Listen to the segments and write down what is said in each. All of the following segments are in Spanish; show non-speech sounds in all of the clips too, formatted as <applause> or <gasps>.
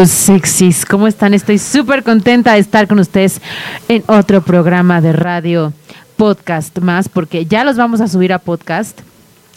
Hello, sexys. ¿Cómo están? Estoy súper contenta de estar con ustedes en otro programa de radio podcast más, porque ya los vamos a subir a podcast.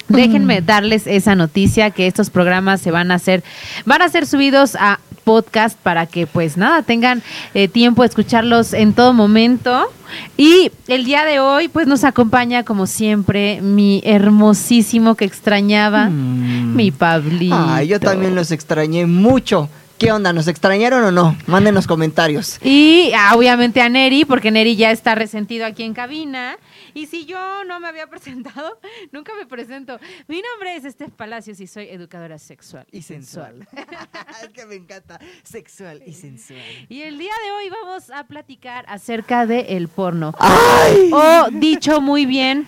Déjenme darles esa noticia que estos programas se van a hacer, van a ser subidos a podcast para que pues nada, tengan eh, tiempo de escucharlos en todo momento. Y el día de hoy pues nos acompaña como siempre mi hermosísimo que extrañaba, mi Pablito. Ay, yo también los extrañé mucho. ¿Qué onda? ¿Nos extrañaron o no? Mándenos comentarios. Y ah, obviamente a Neri, porque Neri ya está resentido aquí en cabina. Y si yo no me había <laughs> presentado, nunca me presento. Mi nombre es Estef Palacios y soy educadora sexual y, sensual. <laughs> es que me encanta. Sexual y sensual. Y el día de hoy vamos a platicar acerca del el porno. ¡Ay! O dicho muy bien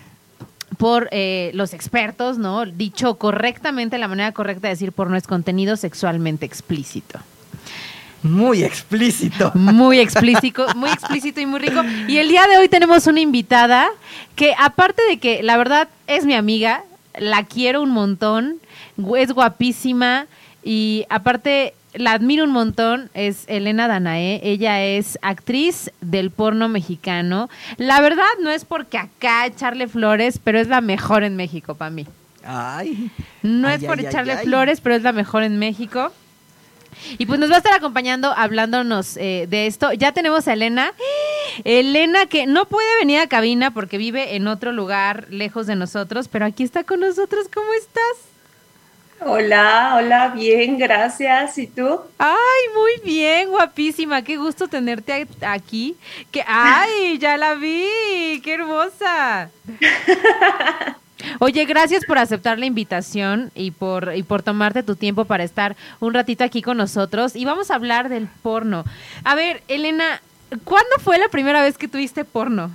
por eh, los expertos, ¿no? Dicho correctamente, la manera correcta de decir porno es contenido sexualmente explícito. Muy explícito. Muy explícito, muy explícito y muy rico. Y el día de hoy tenemos una invitada que aparte de que la verdad es mi amiga, la quiero un montón, es guapísima y aparte la admiro un montón, es Elena Danae, ella es actriz del porno mexicano. La verdad no es porque acá echarle flores, pero es la mejor en México para mí. Ay. No Ay, es por ay, echarle ay. flores, pero es la mejor en México. Y pues nos va a estar acompañando hablándonos eh, de esto. Ya tenemos a Elena. Elena que no puede venir a cabina porque vive en otro lugar lejos de nosotros, pero aquí está con nosotros. ¿Cómo estás? Hola, hola, bien, gracias. ¿Y tú? Ay, muy bien, guapísima. Qué gusto tenerte aquí. Que, ay, ya la vi. Qué hermosa. <laughs> Oye, gracias por aceptar la invitación y por, y por tomarte tu tiempo para estar un ratito aquí con nosotros. Y vamos a hablar del porno. A ver, Elena, ¿cuándo fue la primera vez que tuviste porno?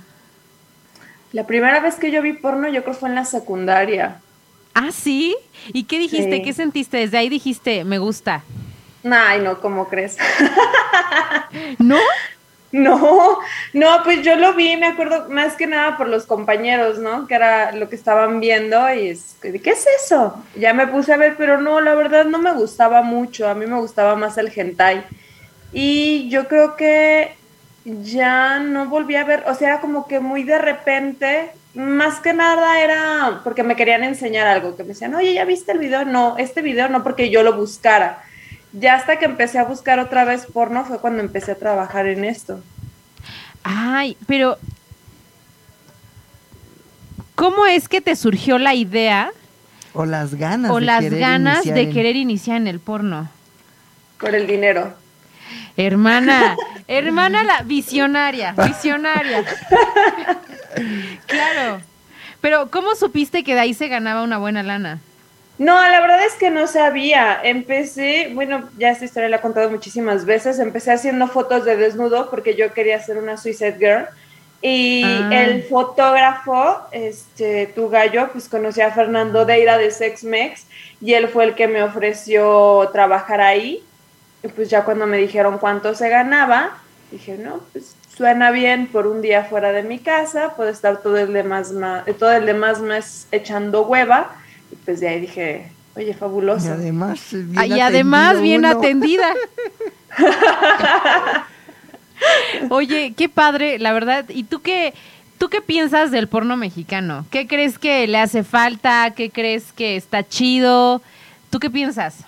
La primera vez que yo vi porno, yo creo fue en la secundaria. Ah, sí. ¿Y qué dijiste? Sí. ¿Qué sentiste? Desde ahí dijiste, me gusta. Ay, no, ¿cómo crees? <laughs> <laughs> ¿No? No, no, pues yo lo vi, me acuerdo más que nada por los compañeros, ¿no? Que era lo que estaban viendo y es, ¿qué es eso? Ya me puse a ver, pero no, la verdad no me gustaba mucho, a mí me gustaba más el hentai. Y yo creo que ya no volví a ver, o sea, era como que muy de repente, más que nada era porque me querían enseñar algo, que me decían, oye, ¿ya viste el video? No, este video no porque yo lo buscara. Ya hasta que empecé a buscar otra vez porno fue cuando empecé a trabajar en esto. Ay, pero ¿cómo es que te surgió la idea O las ganas. o de las ganas de en- querer iniciar en el porno? Por el dinero. Hermana, hermana la visionaria, visionaria. claro. Pero ¿cómo supiste que de ahí se ganaba una buena lana? No, la verdad es que no sabía. Empecé, bueno, ya esta historia la he contado muchísimas veces. Empecé haciendo fotos de desnudo porque yo quería hacer una Suicide Girl. Y Ah. el fotógrafo, este, tu gallo, pues conocí a Fernando Deira de Sex Mex y él fue el que me ofreció trabajar ahí. Y pues ya cuando me dijeron cuánto se ganaba, dije, no, pues suena bien por un día fuera de mi casa, puedo estar todo el demás, ma- todo el demás mes echando hueva. Y pues de ahí dije, oye, Y fabuloso. además, bien Ah, y además bien uno. atendida. <laughs> Oye, qué padre, la verdad. ¿Y tú qué, tú qué piensas del porno mexicano? ¿Qué crees que le hace falta? ¿Qué crees que está chido? ¿Tú qué piensas?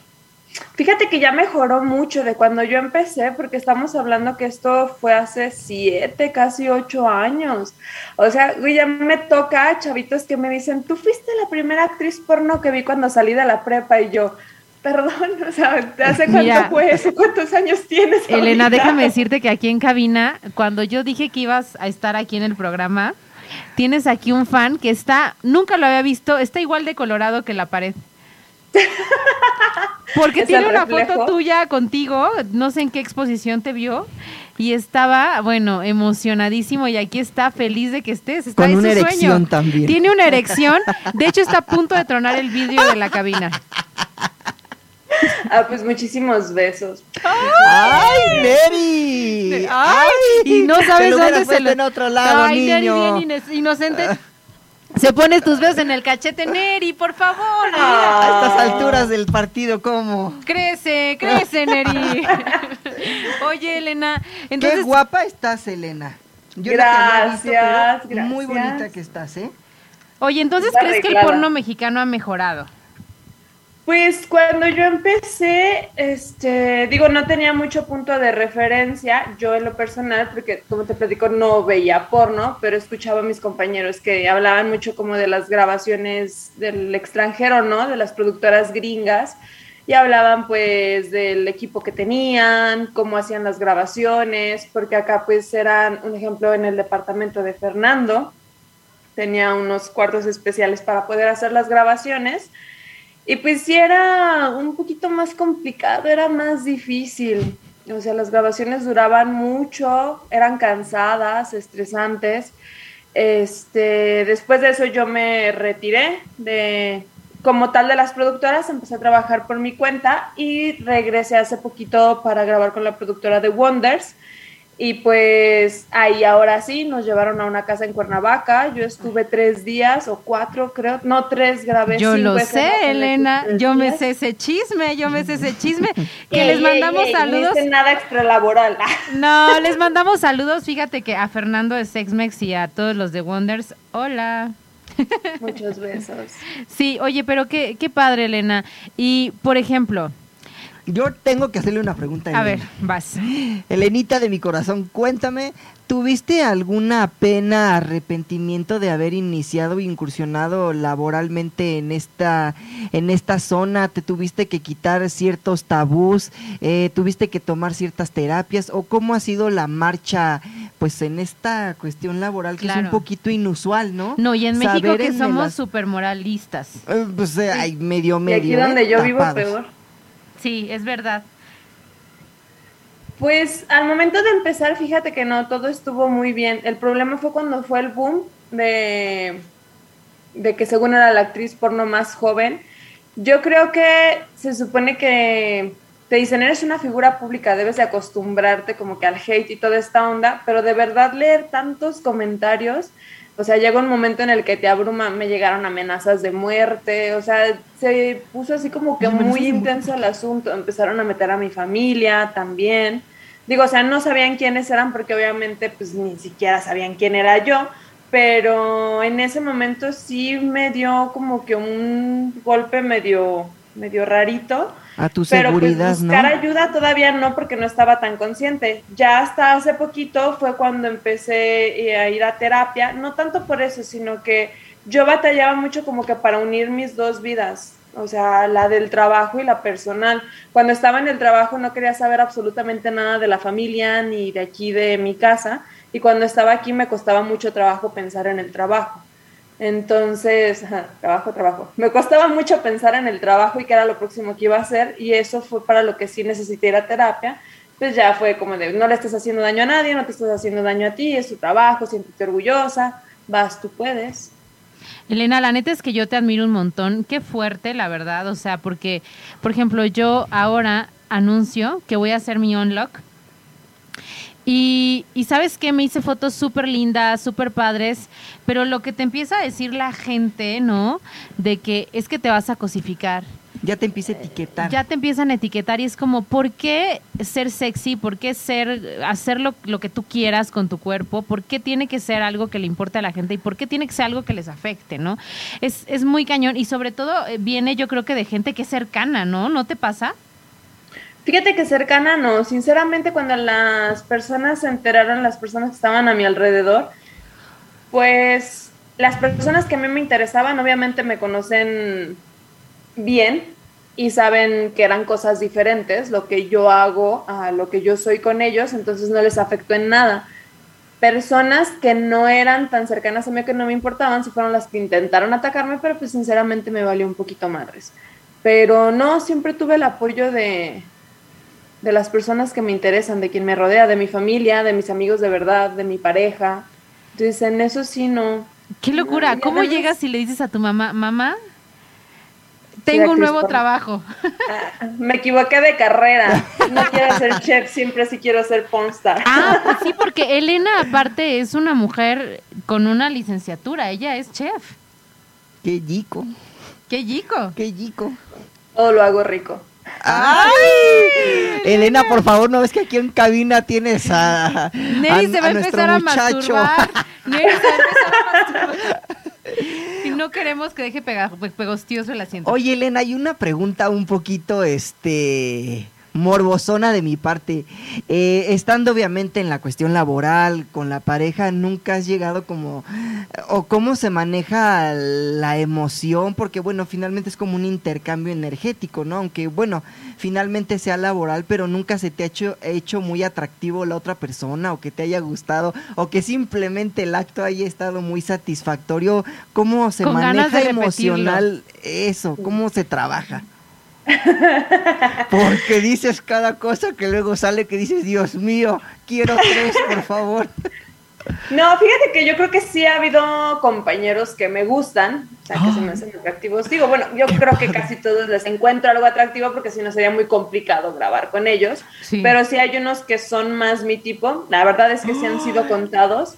Fíjate que ya mejoró mucho de cuando yo empecé, porque estamos hablando que esto fue hace siete, casi ocho años. O sea, ya me toca chavitos que me dicen, tú fuiste la primera actriz porno que vi cuando salí de la prepa y yo, perdón, <laughs> o sea, ¿hace cuánto fue eso? ¿Cuántos años tienes? Elena, déjame decirte que aquí en cabina, cuando yo dije que ibas a estar aquí en el programa, tienes aquí un fan que está, nunca lo había visto, está igual de colorado que la pared. Porque tiene una foto tuya contigo, no sé en qué exposición te vio, y estaba, bueno, emocionadísimo y aquí está feliz de que estés. Está Con una erección también. Tiene una erección, de hecho está a punto de tronar el vídeo de la cabina. Ah, pues muchísimos besos. ¡Ay, Neri! ¡Ay! Y no sabes dónde se lo... en otro lado, Ay, niño. Neri, bien inocente. Se pone tus besos en el cachete, Neri, por favor. A estas alturas del partido, ¿cómo? Crece, crece, Neri. <laughs> Oye, Elena. Entonces... Qué guapa estás, Elena. Yo gracias, visto, gracias. Muy bonita que estás, ¿eh? Oye, entonces, ¿crees que el porno mexicano ha mejorado? Pues cuando yo empecé, este, digo, no tenía mucho punto de referencia, yo en lo personal, porque como te platico, no veía porno, pero escuchaba a mis compañeros que hablaban mucho como de las grabaciones del extranjero, ¿no? De las productoras gringas, y hablaban pues del equipo que tenían, cómo hacían las grabaciones, porque acá pues eran, un ejemplo, en el departamento de Fernando, tenía unos cuartos especiales para poder hacer las grabaciones, y pues sí era un poquito más complicado, era más difícil. O sea, las grabaciones duraban mucho, eran cansadas, estresantes. Este, después de eso yo me retiré de como tal de las productoras, empecé a trabajar por mi cuenta y regresé hace poquito para grabar con la productora de Wonders y pues ahí ahora sí nos llevaron a una casa en Cuernavaca. Yo estuve tres días o cuatro, creo. No, tres grabé. Yo lo sé, Elena. Yo me sé ese chisme. Yo me sé ese chisme. <laughs> Que les mandamos saludos. No nada extralaboral. <laughs> no, les mandamos saludos. Fíjate que a Fernando de Sexmex y a todos los de Wonders. Hola. Muchos besos. Sí, oye, pero qué, qué padre, Elena. Y, por ejemplo, yo tengo que hacerle una pregunta. A, a ver, vas. <gasps> Elenita de mi corazón, cuéntame, ¿tuviste alguna pena, arrepentimiento de haber iniciado e incursionado laboralmente en esta, en esta zona? ¿Te tuviste que quitar ciertos tabús? Eh, ¿Tuviste que tomar ciertas terapias? ¿O cómo ha sido la marcha pues en esta cuestión laboral que es un poquito inusual, ¿no? No, y en México que somos súper moralistas. Eh, pues eh, hay medio medio. Y aquí donde yo vivo peor. Sí, es verdad. Pues al momento de empezar, fíjate que no, todo estuvo muy bien. El problema fue cuando fue el boom de, de que según era la actriz porno más joven. Yo creo que se supone que te dicen, eres una figura pública, debes de acostumbrarte como que al hate y toda esta onda, pero de verdad leer tantos comentarios o sea, llega un momento en el que te abruma, me llegaron amenazas de muerte, o sea, se puso así como que muy intenso el asunto, empezaron a meter a mi familia también. Digo, o sea, no sabían quiénes eran porque obviamente pues ni siquiera sabían quién era yo, pero en ese momento sí me dio como que un golpe medio, medio rarito a tu pero pues, seguridad, buscar ayuda todavía no, porque no estaba tan consciente. Ya hasta hace poquito fue cuando empecé eh, a ir a terapia, no tanto por eso, sino que yo batallaba mucho como que para unir mis dos vidas, o sea, la del trabajo y la personal. Cuando estaba en el trabajo no quería saber absolutamente nada de la familia ni de aquí de mi casa, y cuando estaba aquí me costaba mucho trabajo pensar en el trabajo. Entonces, trabajo, trabajo. Me costaba mucho pensar en el trabajo y qué era lo próximo que iba a hacer y eso fue para lo que sí necesité ir a terapia. Pues ya fue como de, no le estás haciendo daño a nadie, no te estás haciendo daño a ti, es tu trabajo, siéntete orgullosa, vas, tú puedes. Elena, la neta es que yo te admiro un montón, qué fuerte, la verdad, o sea, porque, por ejemplo, yo ahora anuncio que voy a hacer mi unlock y, y, sabes que me hice fotos súper lindas, súper padres, pero lo que te empieza a decir la gente, ¿no? De que es que te vas a cosificar. Ya te empieza a etiquetar. Ya te empiezan a etiquetar y es como, ¿por qué ser sexy? ¿Por qué ser, hacer lo, lo, que tú quieras con tu cuerpo? ¿Por qué tiene que ser algo que le importe a la gente? ¿Y por qué tiene que ser algo que les afecte, no? Es, es muy cañón y sobre todo eh, viene yo creo que de gente que es cercana, ¿no? ¿No te pasa? Fíjate que cercana no, sinceramente cuando las personas se enteraron, las personas que estaban a mi alrededor, pues las personas que a mí me interesaban obviamente me conocen bien y saben que eran cosas diferentes, lo que yo hago a lo que yo soy con ellos, entonces no les afectó en nada. Personas que no eran tan cercanas a mí, que no me importaban, si fueron las que intentaron atacarme, pero pues sinceramente me valió un poquito madres. Pero no, siempre tuve el apoyo de, de las personas que me interesan, de quien me rodea, de mi familia, de mis amigos de verdad, de mi pareja. Entonces, en eso sí no. Qué locura. ¿Cómo llegas y le dices a tu mamá, mamá, tengo un nuevo trabajo? <laughs> Ah, me equivoqué de carrera. No quiero ser chef, siempre sí quiero ser pornstar. Ah, pues sí, porque Elena aparte es una mujer con una licenciatura. Ella es chef. Qué yico. Qué yico. Qué yico. Todo lo hago rico. ¡Ay! Elena, por favor, ¿no ves que aquí en cabina tienes a, Nelly se va a, empezar a masturbar. Nelly se va a empezar a masturbar. Y no queremos que deje pegostioso el asiento. Oye, Elena, hay una pregunta un poquito, este morbosona de mi parte. Eh, estando obviamente en la cuestión laboral, con la pareja, nunca has llegado como, o cómo se maneja la emoción, porque bueno, finalmente es como un intercambio energético, ¿no? Aunque bueno, finalmente sea laboral, pero nunca se te ha hecho, hecho muy atractivo la otra persona, o que te haya gustado, o que simplemente el acto haya estado muy satisfactorio. ¿Cómo se maneja emocional eso? ¿Cómo se trabaja? <laughs> Porque dices cada cosa que luego sale que dices, Dios mío, quiero tres, por favor. <laughs> No, fíjate que yo creo que sí ha habido compañeros que me gustan, o sea, que se me hacen atractivos. Digo, bueno, yo creo que casi todos les encuentro algo atractivo porque si no sería muy complicado grabar con ellos. Pero sí hay unos que son más mi tipo. La verdad es que sí han sido contados.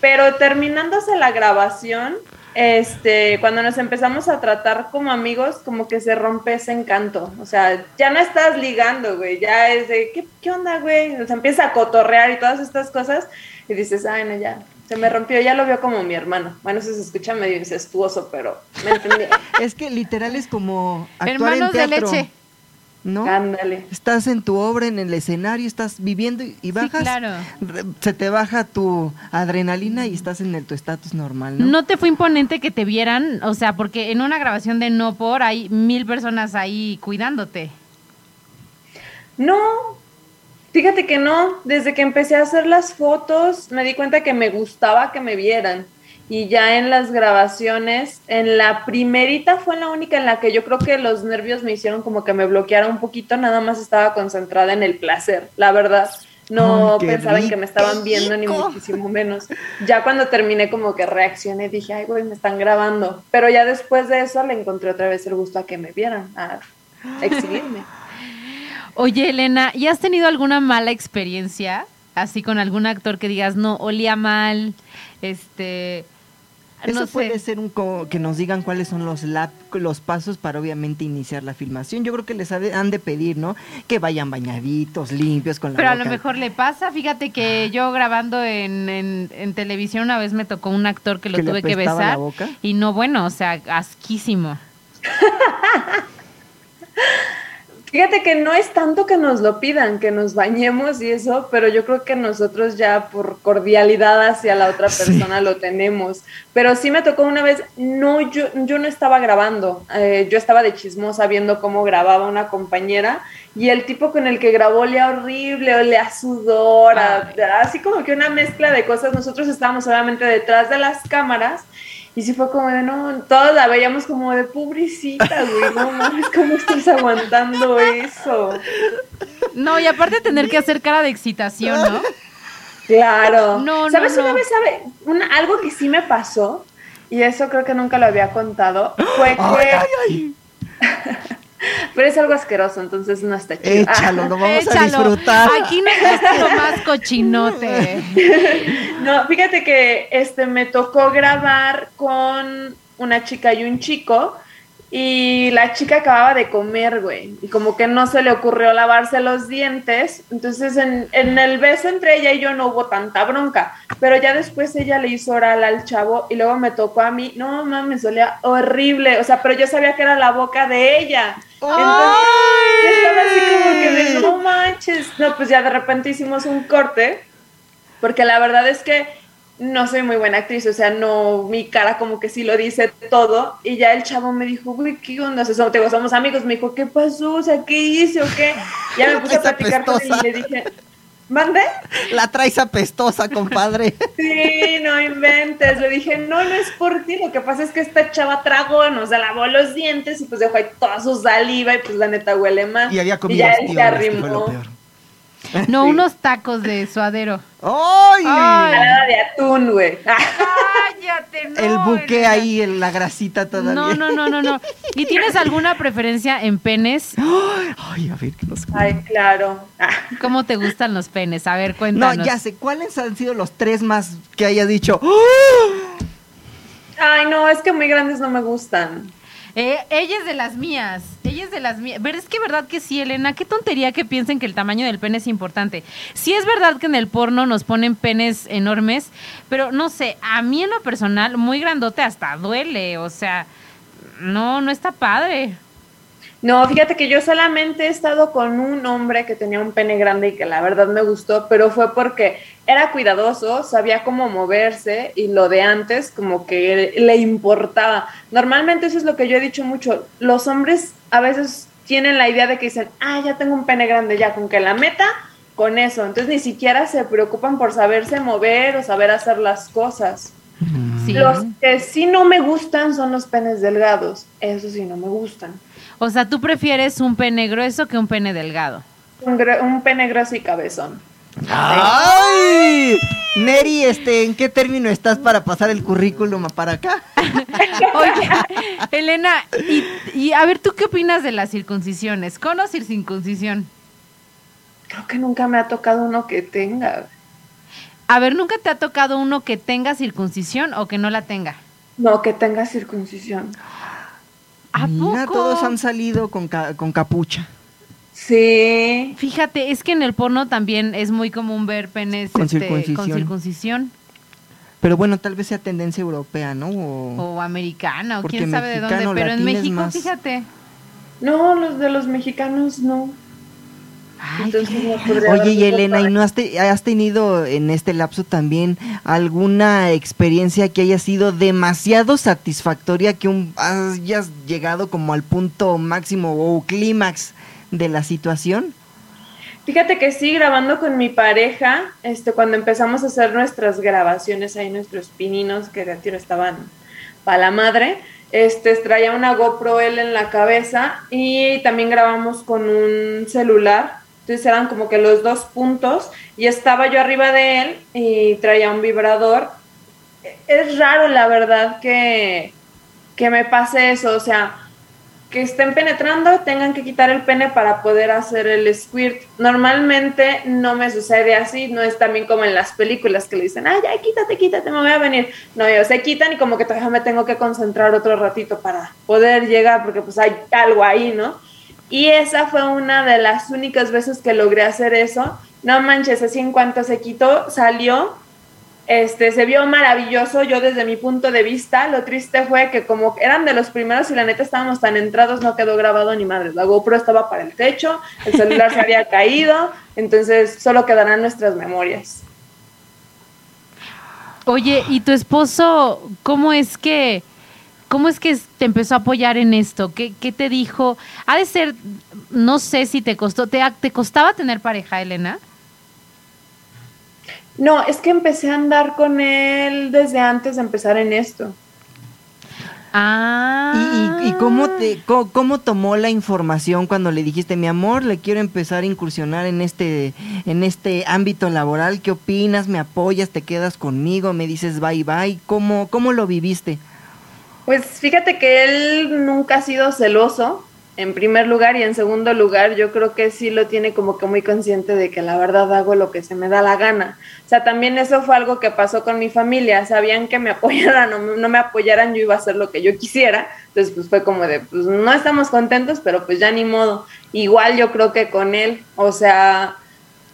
Pero terminándose la grabación, este, cuando nos empezamos a tratar como amigos, como que se rompe ese encanto. O sea, ya no estás ligando, güey, ya es de, ¿qué, qué onda, güey? O sea, empieza a cotorrear y todas estas cosas y dices, ay, no, ya, se me rompió, ya lo veo como mi hermano. Bueno, eso se escucha medio incestuoso, pero me entendí. <laughs> es que literal es como actuar en teatro. de leche. ¿No? Ándale. Estás en tu obra, en el escenario, estás viviendo y, bajas. claro. Se te baja tu adrenalina y estás en el, tu estatus normal, ¿no? ¿No te fue imponente que te vieran? O sea, porque en una grabación de No Por hay mil personas ahí cuidándote. No, fíjate que no. Desde que empecé a hacer las fotos, me di cuenta que me gustaba que me vieran y ya en las grabaciones, en la primerita fue la única en la que yo creo que los nervios me hicieron como que me bloqueara un poquito, nada más estaba concentrada en el placer, la verdad. No pensaba en que me estaban viendo ni muchísimo menos. Ya cuando terminé como que reaccioné, dije, ay, güey, me están grabando. Pero ya después de eso le encontré otra vez el gusto a que me vieran, a exhibirme. Oye, Elena, ¿y has tenido alguna mala experiencia? Así con algún actor que digas, no, olía mal, este, eso puede ser un que nos digan cuáles son los los pasos para obviamente iniciar la filmación. Yo creo que les han de pedir, ¿no? Que vayan bañaditos, limpios con la Pero a lo mejor le pasa. Fíjate que yo grabando en, en, televisión una vez me tocó un actor que lo tuve que besar y no bueno, o sea, asquísimo. <laughs> Fíjate que no es tanto que nos lo pidan, que nos bañemos y eso, pero yo creo que nosotros ya por cordialidad hacia la otra persona lo tenemos. Pero sí me tocó una vez, no, yo, yo no estaba grabando, eh, yo estaba de chismosa viendo cómo grababa una compañera y el tipo con el que grabó le horrible, le a sudor, así como que una mezcla de cosas. Nosotros estábamos obviamente detrás de las cámaras y sí fue como de, no, todos la veíamos como de pobrecita, güey, no mames, ¿cómo estás aguantando eso? No, y aparte tener que hacer cara de excitación, ¿no? Claro. No, ¿Sabes una vez, sabe, una, algo que sí me pasó, y eso creo que nunca lo había contado, fue que... Ay, ay, ay. Pero es algo asqueroso, entonces no está chido. Échalo, lo vamos a disfrutar. Aquí no es lo más cochinote. <laughs> No, fíjate que este me tocó grabar con una chica y un chico. Y la chica acababa de comer, güey. Y como que no se le ocurrió lavarse los dientes. Entonces en, en, el beso entre ella y yo no hubo tanta bronca. Pero ya después ella le hizo oral al chavo y luego me tocó a mí. No mames, olía horrible. O sea, pero yo sabía que era la boca de ella. Entonces, yo estaba así como que de, no manches. No, pues ya de repente hicimos un corte, porque la verdad es que no soy muy buena actriz, o sea, no, mi cara como que sí lo dice todo, y ya el chavo me dijo, güey, ¿qué onda? O sea, somos, somos amigos, me dijo, ¿qué pasó? O sea, ¿qué hice o qué? Ya me <laughs> puse a platicar con él y le dije, ¿mande? La traes apestosa, compadre. Sí, no inventes. Le dije, no, no es por ti. Lo que pasa es que esta chava tragó, nos lavó los dientes y pues dejó ahí toda su saliva y pues la neta huele más. Y había comido ya él se arrimó. No, Sí. unos tacos de suadero. ¡Ay! Ay. Ensalada de atún, güey. Cállate, no. El buque ahí, en la grasita todavía. No, no, no, no, no. ¿Y tienes alguna preferencia en penes? <gasps> Ay, a ver, ¿qué nos Ay, claro. ¿Cómo te gustan los penes? A ver, No, cuéntanos. ya sé, ¿cuáles han sido los tres más que hayas dicho? ¡Oh! Ay, no, es que muy grandes no me gustan. Eh, ella es de las mías. Ella es de las mías. Es que verdad que sí, Elena. Qué tontería que piensen que el tamaño del pene es importante. Sí es verdad que en el porno nos ponen penes enormes, pero no sé, a mí en lo personal, muy grandote hasta duele. O sea, no, no está padre. No, fíjate que yo solamente he estado con un hombre que tenía un pene grande y que la verdad me gustó, pero fue porque era cuidadoso, sabía cómo moverse y lo de antes como que le importaba. Normalmente eso es lo que yo he dicho mucho. Los hombres a veces tienen la idea de que dicen, ah, ya tengo un pene grande, ya con que la meta, con eso. Entonces ni siquiera se preocupan por saberse mover o saber hacer las cosas. Sí. Los que sí no me gustan son los penes delgados. Eso sí no me gustan. O sea, tú prefieres un pene grueso que un pene delgado. Un, gr- un pene grosso y cabezón. ¡Ay! Neri, este, ¿en qué término estás para pasar el currículum para acá? <laughs> Oye, Elena, y, y a ver, ¿tú qué opinas de las circuncisiones? ¿Con o sin circuncisión? Creo que nunca me ha tocado uno que tenga. A ver, ¿nunca te ha tocado uno que tenga circuncisión o que no la tenga? No, que tenga circuncisión. ¿A Mira, poco? todos han salido con, ca- con capucha. Sí. Fíjate, es que en el porno también es muy común ver penes Con este, circuncisión. con circuncisión Pero bueno, tal vez sea tendencia europea, ¿no? O- o americana o Porque quién sabe de dónde, mexicano, pero en latino es México, más- fíjate. No, los de los mexicanos no. Ay, Entonces no podría Oye, y Elena, ¿y no has, te- has tenido en este lapso también alguna experiencia que haya sido demasiado satisfactoria que un, hayas llegado como al punto máximo o clímax de la situación? Fíjate que sí, grabando con mi pareja, este, cuando empezamos a hacer nuestras grabaciones ahí, nuestros pininos que de a tiro estaban para la madre, este, traía una GoPro él en la cabeza y también grabamos con un celular. Entonces eran como que los dos puntos y estaba yo arriba de él y traía un vibrador. Es raro, la verdad, que, que me pase eso. O sea, que estén penetrando tengan que quitar el pene para poder hacer el squirt. Normalmente no me sucede así, no es también como en las películas que le dicen, ay, ya quítate, quítate, me voy a venir. No, ellos se quitan y como que todavía me tengo que concentrar otro ratito para poder llegar porque pues hay algo ahí, ¿no? Y esa fue una de las únicas veces que logré hacer eso. No manches, así en cuanto se quitó, salió este, se vio maravilloso yo desde mi punto de vista. Lo triste fue que como eran de los primeros y la neta estábamos tan entrados, no quedó grabado ni madre. La GoPro estaba para el techo, el celular se había caído, entonces solo quedarán nuestras memorias. Oye, ¿y tu esposo cómo es que cómo es que te empezó a apoyar en esto? ¿Qué, qué te dijo? Ha de ser, no sé si te costó, ¿te, te costaba tener pareja, Elena? No, es que empecé a andar con él desde antes de empezar en esto. Ah. ¿Y, y- y cómo, te, cómo, cómo tomó la información cuando le dijiste, mi amor, le quiero empezar a incursionar en este, en este ámbito laboral? ¿Qué opinas? ¿Me apoyas? ¿Te quedas conmigo? ¿Me dices bye bye? ¿Cómo, cómo lo viviste? Pues fíjate que él nunca ha sido celoso, en primer lugar, y en segundo lugar, yo creo que sí lo tiene como que muy consciente de que la verdad hago lo que se me da la gana. O sea, también eso fue algo que pasó con mi familia, sabían que me <laughs> apoyaran o no me apoyaran, yo iba a hacer lo que yo quisiera, entonces pues fue como de, pues no estamos contentos, pero pues ya ni modo. Igual yo creo que con él, o sea,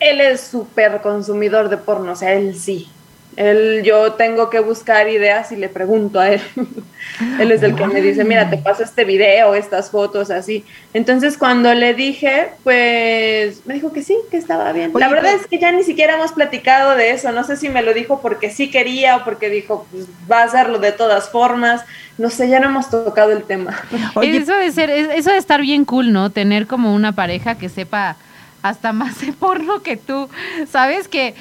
él es súper consumidor de porno, o sea, él sí. Él, yo tengo que buscar ideas y le pregunto a él. <laughs> él es el que me dice, mira, te paso este video, estas fotos, así. Entonces, cuando le dije, pues me dijo que sí, que estaba bien. la verdad es que ya ni siquiera hemos platicado de eso. No sé si me lo dijo porque sí quería o porque dijo, pues va a hacerlo de todas formas. No sé, ya no hemos tocado el tema. <laughs> eso de ser, eso de estar bien cool, ¿no? Tener como una pareja que sepa hasta más de porno que tú. ¿Sabes? Que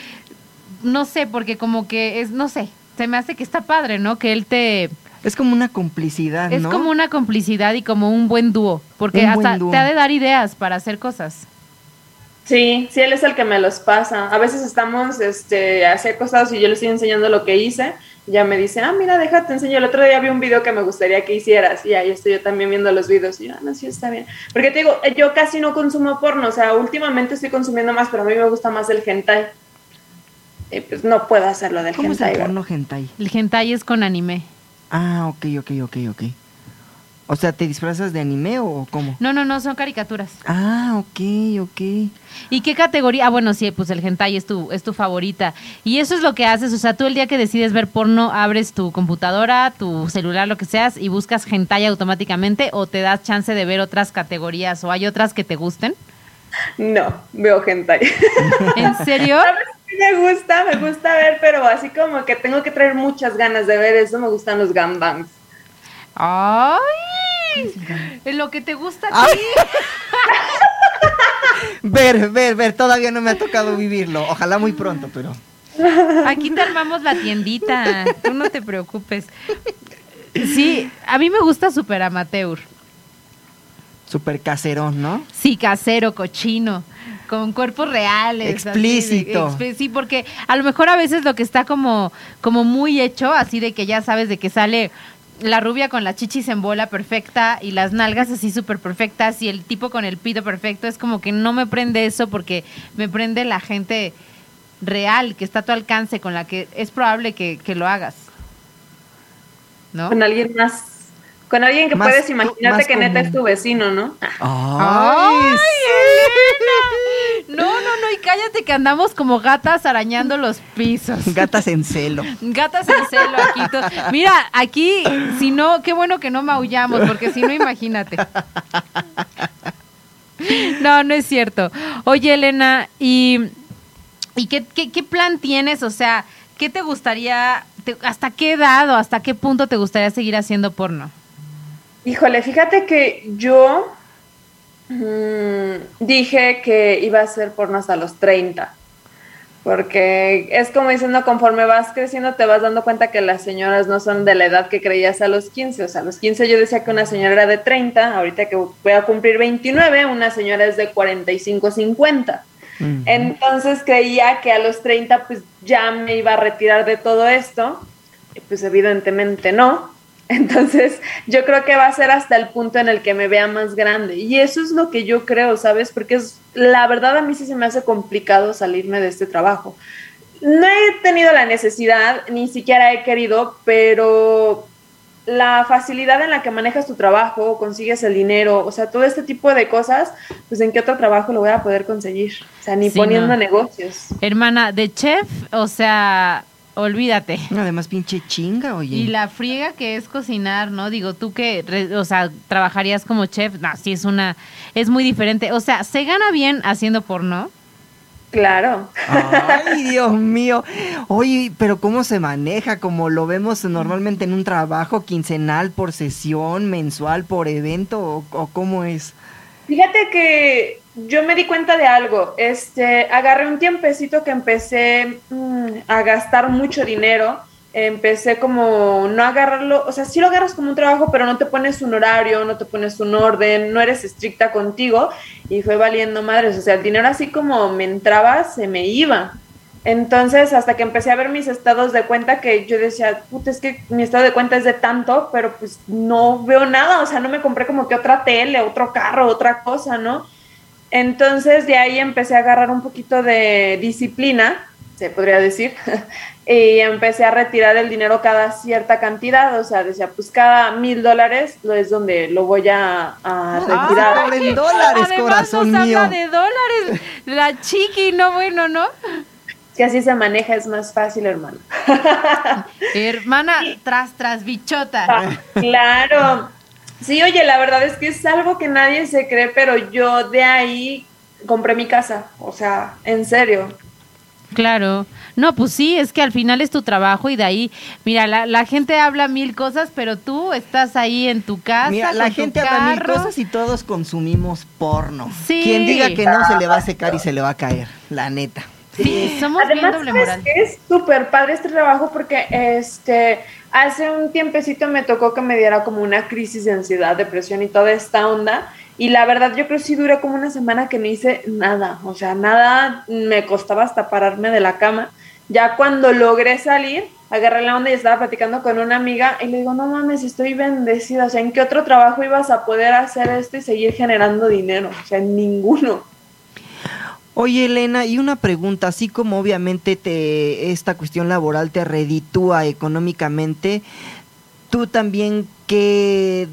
no sé, porque como que es, no sé, se me hace que está padre, ¿no? Que él te... Es como una complicidad, ¿no? Es como una complicidad y como un buen dúo, porque hasta te ha de dar ideas para hacer cosas. Sí, sí, él es el que me los pasa. A veces estamos este, así acostados y yo le estoy enseñando lo que hice. Y ya me dice, ah, mira, déjate enseño. El otro día vi un video que me gustaría que hicieras. Y ahí estoy yo también viendo los videos. Y yo, ah, no, sí, está bien. Porque te digo, yo casi no consumo porno. O sea, últimamente estoy consumiendo más, pero a mí me gusta más el hentai. Y pues no puedo hacerlo del ¿Cómo hentai. es el porno hentai? El hentai es con anime. Ah, ok, ok, ok, ok. O sea, ¿te disfrazas de anime o cómo? No, no, no, son caricaturas. Ah, ok, ok. ¿Y qué categoría? Ah, bueno, sí, pues el hentai es tu, es tu favorita. Y eso es lo que haces, o sea, tú el día que decides ver porno, abres tu computadora, tu celular, lo que seas, y buscas hentai automáticamente o te das chance de ver otras categorías o hay otras que te gusten. No, veo hentai. <laughs> ¿En serio? Me gusta, me gusta ver, pero así como que tengo que traer muchas ganas de ver eso, me gustan los gambams. ¡Ay! En lo que te gusta a ti. <laughs> ver, ver, ver, todavía no me ha tocado vivirlo. Ojalá muy pronto, pero. Aquí te armamos la tiendita, tú no te preocupes. <laughs> Sí, a mí me gusta super amateur. Super caserón, ¿no? Sí, casero, cochino con cuerpos reales. Explícito. sí, porque a lo mejor a veces lo que está como, como muy hecho, así de que ya sabes de que sale la rubia con la chichis en bola perfecta y las nalgas así súper perfectas y el tipo con el pito perfecto, es como que no me prende eso porque me prende la gente real que está a tu alcance, con la que es probable que, lo hagas. ¿No? Con alguien más con alguien que puedes imaginarte que neta es tu vecino, ¿no? ¡Ay, No, no, no, y cállate que andamos como gatas arañando los pisos. Gatas en celo. Gatas en celo aquí. Mira, aquí, si no, qué bueno que no maullamos, porque si no, imagínate. No, no es cierto. Oye, Elena, ¿y, y qué, qué, plan tienes? O sea, ¿qué te gustaría, hasta qué edad o hasta qué punto te gustaría seguir haciendo porno? Híjole, fíjate que yo Mm, dije que iba a ser porno hasta los 30. Porque es como diciendo, conforme vas creciendo, te vas dando cuenta que las señoras no son de la edad que creías a los 15. O sea, a los 15 yo decía que una señora era de 30, ahorita que voy a cumplir 29, una señora es de 45, 50. Entonces creía que a los 30 pues ya me iba a retirar de todo esto. Y pues evidentemente no. Entonces, yo creo que va a ser hasta el punto en el que me vea más grande. Y eso es lo que yo creo, ¿sabes? Porque es, la verdad a mí sí se me hace complicado salirme de este trabajo. No he tenido la necesidad, ni siquiera he querido, pero la facilidad en la que manejas tu trabajo, consigues el dinero, o sea, todo este tipo de cosas, pues en qué otro trabajo lo voy a poder conseguir. O sea, ni poniendo negocios. Hermana, de chef, o sea, Olvídate. Además, pinche chinga, oye. Y la friega que es cocinar, ¿no? Digo, tú que, o sea, trabajarías como chef, no, sí es una, es muy diferente. O sea, ¿se gana bien haciendo porno? Claro. Ay, <laughs> Dios mío. Oye, pero ¿cómo se maneja? Como lo vemos normalmente en un trabajo quincenal por sesión, mensual por evento, o cómo es? Fíjate que yo me di cuenta de algo. Este, agarré un tiempecito que empecé mm, a gastar mucho dinero. Empecé como no agarrarlo, o sea, sí lo agarras como un trabajo, pero no te pones un horario, no te pones un orden, no eres estricta contigo y fue valiendo madres. O sea, el dinero así como me entraba, se me iba. Entonces, hasta que empecé a ver mis estados de cuenta, que yo decía, puta, es que mi estado de cuenta es de tanto, pero pues no veo nada, o sea, no me compré como que otra tele, otro carro, otra cosa, ¿no? Entonces, de ahí empecé a agarrar un poquito de disciplina, se podría decir, <laughs> y empecé a retirar el dinero cada cierta cantidad, o sea, decía, pues cada mil dólares lo es donde lo voy a, retirar. Ah, en dólares, Además corazón nos mío. Habla de dólares, la chiqui, no bueno, ¿no? que así se maneja, es más fácil, hermano. <laughs> Hermana, tras, tras, bichota. Ah, claro. Sí, oye, la verdad es que es algo que nadie se cree, pero yo de ahí compré mi casa, o sea, en serio. Claro. No, pues sí, es que al final es tu trabajo y de ahí, mira, la, la gente habla mil cosas, pero tú estás ahí en tu casa. Mira, la gente habla mil cosas y todos consumimos porno. Sí. Quien diga que no se le va a secar y se le va a caer, la neta. Sí, somos bien Además, es súper padre este trabajo porque este hace un tiempecito me tocó que me diera como una crisis de ansiedad, depresión y toda esta onda. Y la verdad, yo creo que sí duré como una semana que no hice nada. O sea, nada me costaba hasta pararme de la cama. Ya cuando logré salir, agarré la onda y estaba platicando con una amiga y le digo, no mames, estoy bendecida. O sea, ¿en qué otro trabajo ibas a poder hacer esto y seguir generando dinero? O sea, en ninguno. Oye, Elena, y una pregunta, así como obviamente te esta cuestión laboral te reditúa económicamente, tú también qué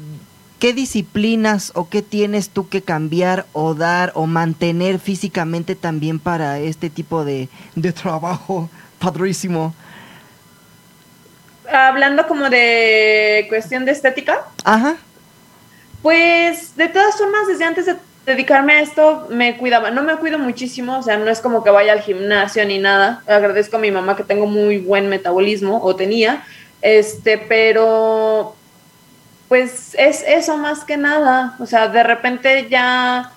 qué disciplinas o qué tienes tú que cambiar o dar o mantener físicamente también para este tipo de, de trabajo <laughs> padrísimo. Hablando como de cuestión de estética, Ajá. Pues de todas formas, desde antes de dedicarme a esto, me cuidaba. No me cuido muchísimo, o sea, no es como que vaya al gimnasio ni nada. Agradezco a mi mamá que tengo muy buen metabolismo, o tenía, este, pero pues es eso más que nada. O sea, de repente ya...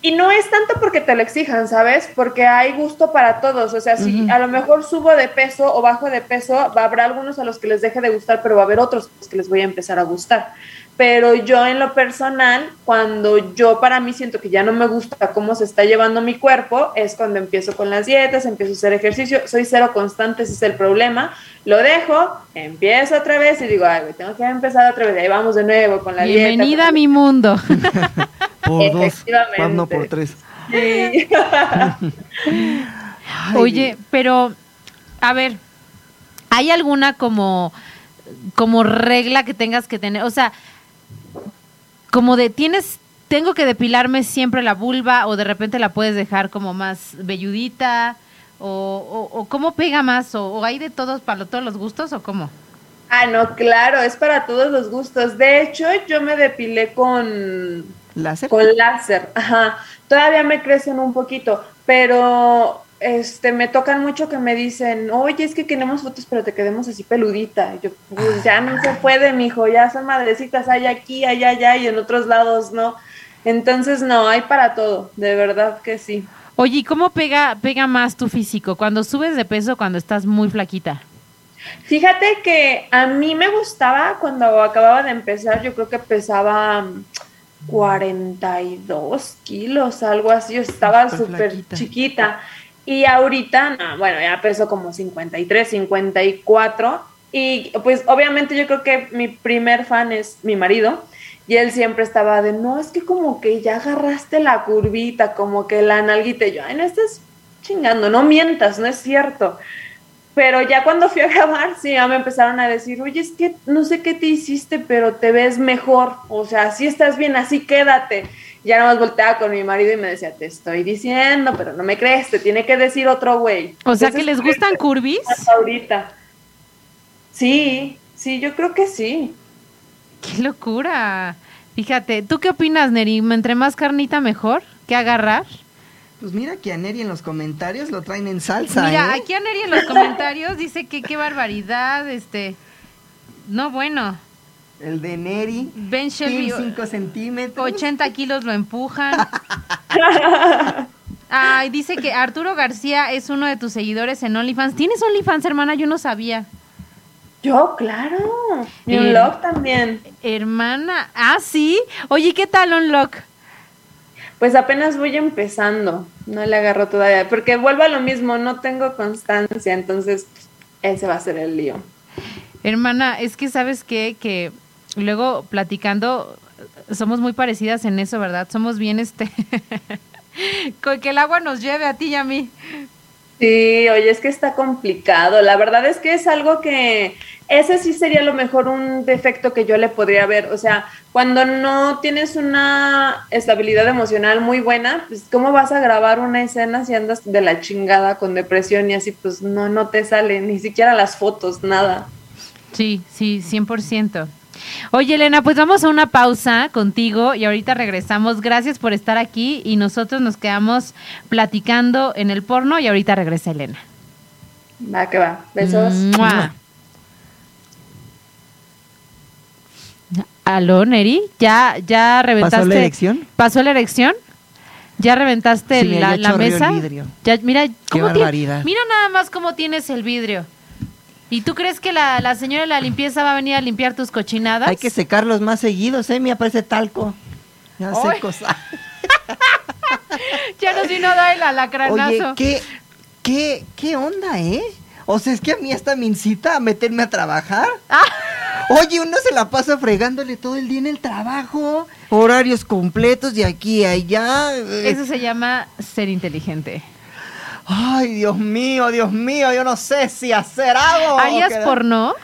Y no es tanto porque te lo exijan, ¿sabes? Porque hay gusto para todos. O sea, si a lo mejor subo de peso o bajo de peso, va- habrá algunos a los que les deje de gustar, pero va a haber otros que les voy a empezar a gustar. Pero yo en lo personal, cuando yo para mí siento que ya no me gusta cómo se está llevando mi cuerpo, es cuando empiezo con las dietas, empiezo a hacer ejercicio, soy cero constante, ese es el problema, lo dejo, empiezo otra vez y digo, ay, güey, tengo que empezar otra vez, y ahí vamos de nuevo con la Bienvenida dieta. a mi mundo. <laughs> Por dos, no por tres. Sí. <laughs> Ay, Oye, pero, a ver, ¿hay alguna como, como regla que tengas que tener? O sea, como de tienes, tengo que depilarme siempre la vulva o de repente la puedes dejar como más velludita o, o, o cómo pega más o, o hay de todos para todos los gustos o cómo? Ah, no, claro, es para todos los gustos. De hecho, yo me depilé con ¿Láser? Con láser, ajá. Todavía me crecen un poquito, pero este me tocan mucho que me dicen, oye, es que queremos fotos, pero te quedemos así peludita. Y yo, pues ya no se puede, mijo, ya son madrecitas, hay aquí, allá, allá, y en otros lados no. Entonces, no, hay para todo, de verdad que sí. Oye, ¿y cómo pega, pega más tu físico? ¿Cuando subes de peso o cuando estás muy flaquita? Fíjate que a mí me gustaba cuando acababa de empezar, yo creo que pesaba mm, 42 kilos, algo así, yo estaba Súper chiquita. Y ahorita, no, bueno, ya peso como 53, 54. Y pues obviamente yo creo que mi primer fan es mi marido. Y él siempre estaba de, no, es que como que ya agarraste la curvita, como que la nalguita. Yo, ay, no estás chingando, no mientas, no es cierto. Pero ya cuando fui a grabar, sí, ya me empezaron a decir, oye, es que no sé qué te hiciste, pero te ves mejor. O sea, así estás bien, así quédate. Ya nada más volteaba con mi marido y me decía, te estoy diciendo, pero no me crees, te tiene que decir otro güey. O sea, que les gustan curvis. hasta ahorita. Sí, sí, yo creo que sí. ¡Qué locura! Fíjate, ¿tú qué opinas, Neri? ¿Entre más carnita mejor que agarrar? Pues mira que a Neri en los comentarios lo traen en salsa, Mira, ¿eh? aquí a Neri en los comentarios dice que qué barbaridad, este... No, bueno, El de Neri. Ben Shelby, 5 centímetros. 80 kilos lo empujan. <laughs> Ay, dice que Arturo García es uno de tus seguidores en OnlyFans. ¿Tienes OnlyFans, hermana? Yo no sabía. Yo, claro. Y un Eh, love también. Hermana, ah, sí. Oye, ¿qué tal Unlock? Pues apenas voy empezando, no le agarro todavía, porque vuelvo a lo mismo, no tengo constancia, entonces ese va a ser el lío. Hermana, es que sabes qué? que luego platicando somos muy parecidas en eso, ¿verdad? Somos bien este <laughs> con que el agua nos lleve a ti y a mí. Sí, oye, es que está complicado. La verdad es que es algo que, ese sí sería a lo mejor un defecto que yo le podría ver. O sea, cuando no tienes una estabilidad emocional muy buena, pues ¿cómo vas a grabar una escena si andas de la chingada con depresión y así? Pues no, no te sale, ni siquiera las fotos, nada. Sí, sí, 100%. Oye, Elena, pues vamos a una pausa contigo y ahorita regresamos. Gracias por estar aquí y nosotros nos quedamos platicando en el porno y ahorita regresa Elena. Va, que va. Besos. ¡Mua! Aló, Neri, ¿ya, ya reventaste? ¿Pasó la erección? ¿Pasó la erección? ¿Ya reventaste Sí, la, ya la chorreó el mesa? vidrio. Ya, mira, ¿cómo tiene- barbaridad. mira nada más cómo tienes el vidrio. ¿Y tú crees que la, la señora de la limpieza va a venir a limpiar tus cochinadas? Hay que secarlos más seguidos, ¿eh? Me aparece talco. Ya secos. <laughs> Ya nos vino a dar el alacranazo. Oye, ¿qué, qué, ¿qué onda, eh? O sea, es que a mí hasta me incita a meterme a trabajar. Ah. Oye, uno se la pasa fregándole todo el día en el trabajo. Horarios completos de aquí a allá. Eso se llama ser inteligente. Ay, Dios mío, Dios mío, yo no sé si hacer algo. ¿Harías porno?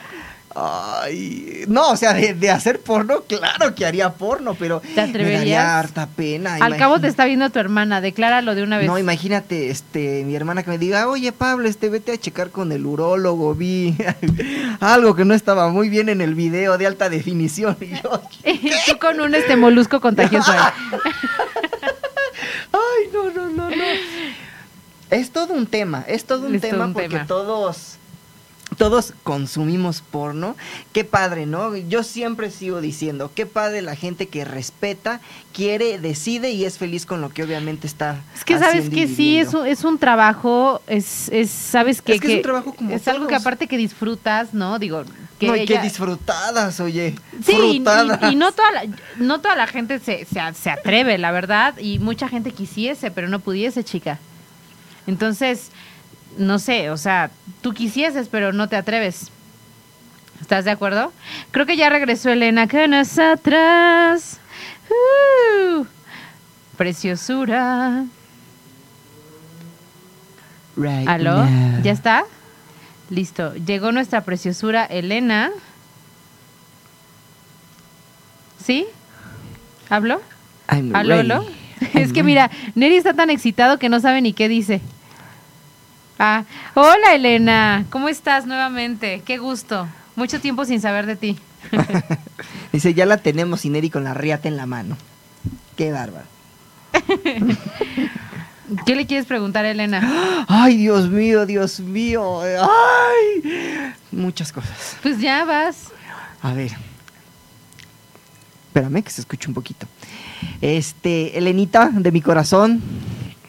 Ay, no, o sea, de, de hacer porno, claro que haría porno, pero ¿Te me daría atreverías? harta pena. Al cabo te está viendo tu hermana, decláralo de una vez. No, imagínate, este, mi hermana que me diga, oye Pablo, este, vete a checar con el urólogo, vi <laughs> algo que no estaba muy bien en el video de alta definición. Y yo, <laughs> Tú con un este molusco contagioso. <laughs> ay, no, no, no, no. Es todo un tema, es todo un Es todo tema un porque tema. todos, todos consumimos porno. Qué padre, ¿no? Yo siempre sigo diciendo, qué padre la gente que respeta, quiere, decide y es feliz con lo que obviamente está. Es que sabes que sí, es un, es un trabajo, es, es sabes que, Es que es un trabajo como es algo que aparte que disfrutas, ¿no? Digo, que no, ella- disfrutadas, oye. Sí, y no toda la, no toda la gente se, se, se atreve, la verdad, y mucha gente quisiese, pero no pudiese, chica. Entonces, no sé, o sea, tú quisieses, pero no te atreves. ¿Estás de acuerdo? Creo que ya regresó Elena con nosotras. Uh, preciosura. Right ¿Aló? now. ¿Ya está? Listo. Llegó nuestra preciosura Elena. ¿Sí? ¿Hablo? I'm ¿Aló, <laughs> Es que mira, Neri está tan excitado que no sabe ni qué dice. Ah, hola Elena, ¿cómo estás nuevamente? Qué gusto. Mucho tiempo sin saber de ti. <laughs> Dice, ya la tenemos Ineri con la riata en la mano. Qué bárbaro. ¿Qué le quieres preguntar a Elena? <gasps> Ay, Dios mío, Dios mío. Ay, muchas cosas. Pues ya vas. A ver. Espérame que se escuche un poquito. Este, Elenita, de mi corazón.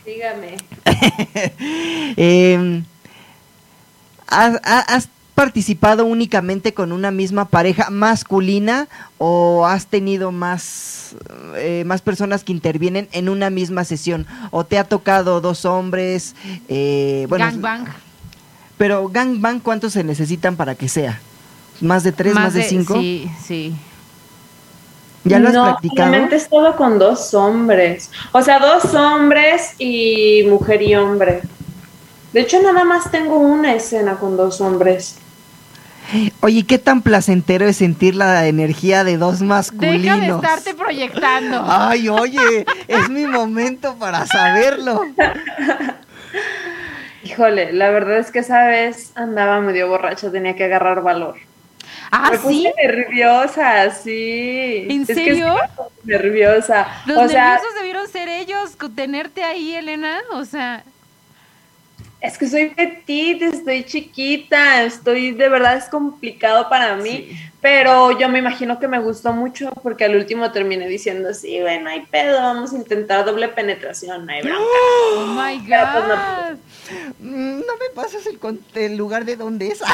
Dígame. <laughs> eh, ¿has, ha- has participado únicamente con una misma pareja masculina o has tenido más, eh, más personas que intervienen en una misma sesión? ¿O te ha tocado dos hombres? Eh, bueno, Gangbang. Pero gangbang, ¿cuántos se necesitan para que sea? ¿Más de tres, más, de, cinco? Sí, sí. ¿Ya lo has no, practicado? Solamente he estado con dos hombres. O sea, dos hombres y mujer y hombre. De hecho, nada más tengo una escena con dos hombres. Oye, ¿qué tan placentero es sentir la energía de dos masculinos? Deja de estarte proyectando. Ay, oye, es mi momento para saberlo. <laughs> Híjole, la verdad es que esa vez andaba medio borracha, tenía que agarrar valor. Ah, Me sí. puse nerviosa, sí. ¿En Es serio? nerviosa. Los o sea, nerviosos debieron ser ellos, con tenerte ahí, Elena. O sea, es que soy petite, estoy chiquita, estoy, de verdad es complicado para mí, pero yo me imagino que me gustó mucho porque al último terminé diciendo, sí, bueno, hay pedo, vamos a intentar doble penetración, no hay bronca. oh my Pero pues no. Mm, No me pasas el, con- el lugar de dónde es. <laughs>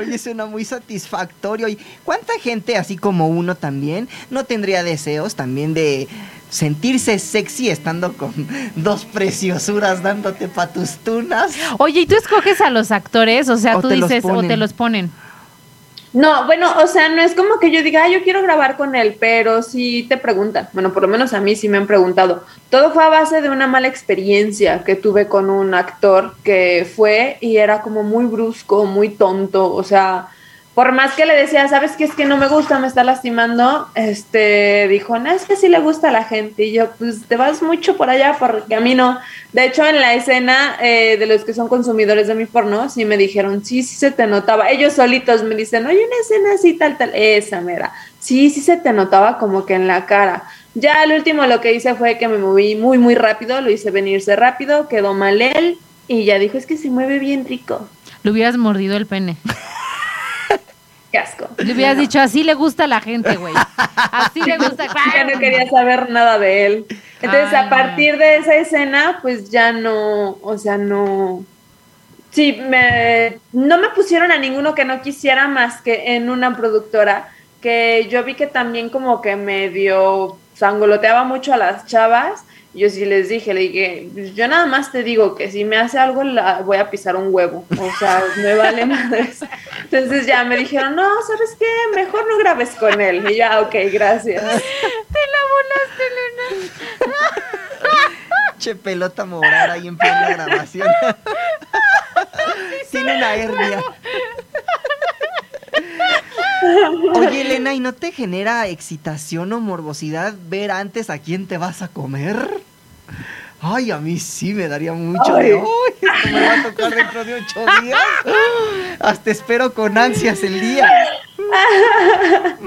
Oye, suena muy satisfactorio. ¿Y cuánta gente, así como uno también, no tendría deseos también de sentirse sexy estando con dos preciosuras dándote pa' tus tunas? Oye, ¿y tú escoges a los actores? O sea, O tú dices, o te los ponen. No, bueno, o sea, no es como que yo diga, ah, yo quiero grabar con él, pero sí te preguntan. Bueno, por lo menos a mí sí me han preguntado. Todo fue a base de una mala experiencia que tuve con un actor que fue y era como muy brusco, muy tonto. O sea, por más que le decía, sabes que es que no me gusta, me está lastimando, este, dijo, no, es que sí le gusta a la gente. Y yo, pues te vas mucho por allá porque a mí no. De hecho, en la escena eh, de los que son consumidores de mi porno, sí me dijeron, sí, sí se te notaba. Ellos solitos me dicen, oye, una escena así, tal, tal, esa mera. Sí, sí se te notaba como que en la cara. Ya el último lo que hice fue que me moví muy, muy rápido, lo hice venirse rápido, quedó mal él y ya dijo, es que se mueve bien rico. Le hubieras mordido el pene. <laughs> Qué asco. Le hubieras dicho, así le gusta a la gente, güey. Así le gusta. <laughs> ya no quería saber nada de él. Entonces, Ay, a partir de esa escena, pues ya no, o sea, no. Sí, me, no me pusieron a ninguno que no quisiera más que en una productora, que yo vi que también como que medio sangoloteaba mucho a las chavas. Yo sí les dije, le dije, "Pues yo nada más te digo que si me hace algo la voy a pisar un huevo, o sea, me vale <laughs> madres. Entonces ya me dijeron, no, ¿sabes qué? Mejor no grabes con él. Y ya, ok, gracias. Te la volaste, Luna. Che pelota morada ahí en plena grabación. Tiene una hernia. Oye, Elena, ¿y no te genera excitación o morbosidad ver antes a quién te vas a comer? Ay, a mí sí me daría mucho Ay. de... ¡Ay, esto me va a tocar dentro de ocho días! Hasta espero con ansias el día. <laughs>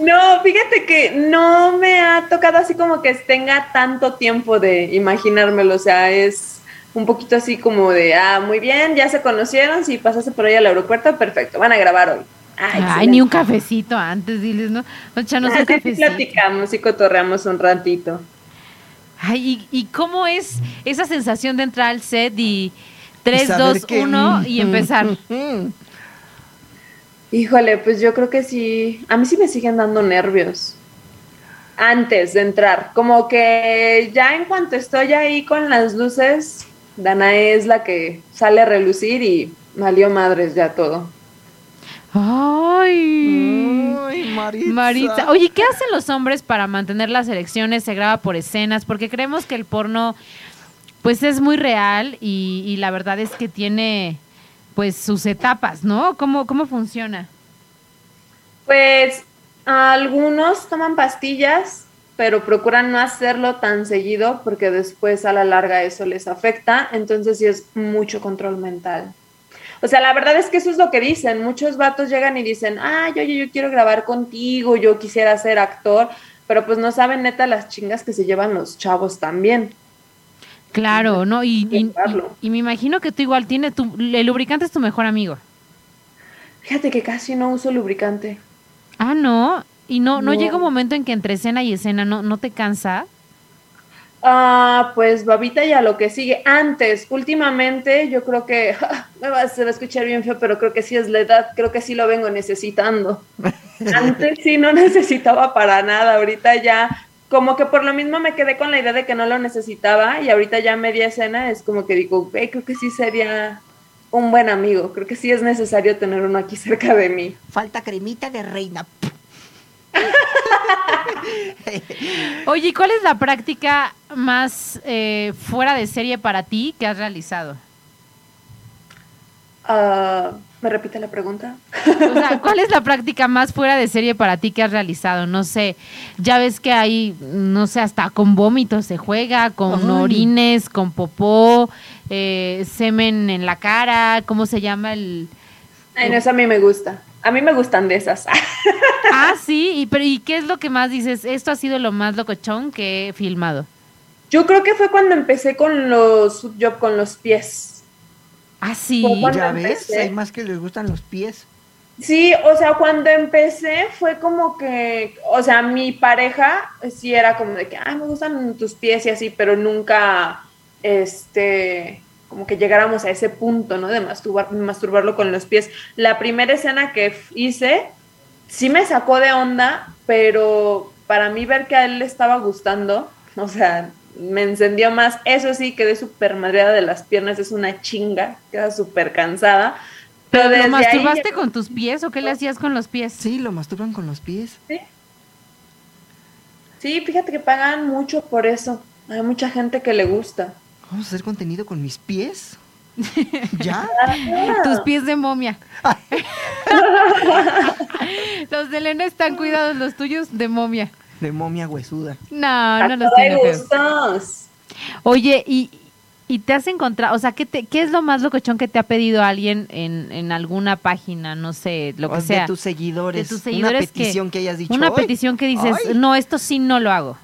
No, fíjate que no me ha tocado así como que tenga tanto tiempo de imaginármelo, o sea, es un poquito así como de, ah, muy bien, ya se conocieron, si pasaste por ahí al aeropuerto, perfecto, van a grabar hoy. Ay, excelente. ni un cafecito antes, diles, ¿no? Ah, un sí, sí cafecito. platicamos y cotorreamos un ratito. Ay, ¿y, y cómo es esa sensación de entrar al set y 3, Y saber 2, que- 1 y empezar? Mm. Híjole, pues yo creo que sí, a mí sí me siguen dando nervios antes de entrar, como que ya en cuanto estoy ahí con las luces, Dana es la que sale a relucir y valió madres ya todo. Ay. Ay, Maritza. Maritza, oye, ¿qué hacen los hombres para mantener las elecciones? ¿Se graba por escenas? Porque creemos que el porno, pues es muy real y, y la verdad es que tiene, pues, sus etapas, ¿no? ¿Cómo, cómo funciona? Pues algunos toman pastillas, pero procuran no hacerlo tan seguido porque después a la larga eso les afecta, entonces sí es mucho control mental. O sea, la verdad es que eso es lo que dicen. Muchos vatos llegan y dicen, ay, oye, yo quiero grabar contigo, yo quisiera ser actor, pero pues no saben neta las chingas que se llevan los chavos también. Claro, ¿no? Y, y- me imagino que tú igual tienes, tu, el lubricante es tu mejor amigo. Fíjate que casi no uso lubricante. Ah, no. Y no, no, No. llega un momento en que entre escena y escena no, no te cansa. Ah, pues babita ya lo que sigue. Antes, últimamente, yo creo que <laughs> me va, se va a escuchar bien feo, pero creo que sí es la edad, creo que sí lo vengo necesitando. <laughs> Antes sí no necesitaba para nada, ahorita ya, como que por lo mismo me quedé con la idea de que no lo necesitaba y ahorita ya media escena es como que digo, "Güey, creo que sí sería un buen amigo, creo que sí es necesario tener uno aquí cerca de mí. Falta cremita de reina. <laughs> Oye, ¿y ¿cuál es la práctica más eh, fuera de serie para ti que has realizado? Ah, ¿Me repite la pregunta? O sea, ¿cuál es la práctica más fuera de serie para ti que has realizado? No sé, ya ves que hay, no sé, hasta con vómitos se juega, con Ay. orines, con popó, eh, semen en la cara, ¿cómo se llama el...? Ay, no, eso a mí me gusta. A mí me gustan de esas. <laughs> Ah, sí, y, pero ¿y qué es lo que más dices? Esto ha sido lo más locochón que he filmado. Yo creo que fue cuando empecé con los con los pies. Ah, sí. Ya ves, hay más que les gustan los pies. Sí, o sea, cuando empecé fue como que, o sea, mi pareja sí era como de que, ay, me gustan tus pies y así, pero nunca, este, como que llegáramos a ese punto, ¿no? De masturbar, masturbarlo con los pies. La primera escena que hice sí me sacó de onda, pero para mí ver que a él le estaba gustando, o sea, me encendió más. Eso sí, quedé súper madreada de las piernas, es una chinga, queda súper cansada. ¿Pero lo masturbaste con tus pies o qué le hacías con los pies? Sí, lo masturban con los pies. Sí. Sí, fíjate que pagan mucho por eso. Hay mucha gente que le gusta. Vamos a hacer contenido con mis pies. <laughs> ¿Ya? Tus pies de momia. <laughs> <laughs> los de Elena están cuidados, los tuyos de momia. De momia huesuda. No, A no los tiene gustos. Oye, y, y te has encontrado, o sea, ¿qué, te- ¿qué es lo más locochón que te ha pedido alguien en, en alguna página, no sé, lo que O sea? De tus seguidores. De tus seguidores Una petición que, hayas dicho. Una "Ay, petición que dices, ay". no, esto sí no lo hago.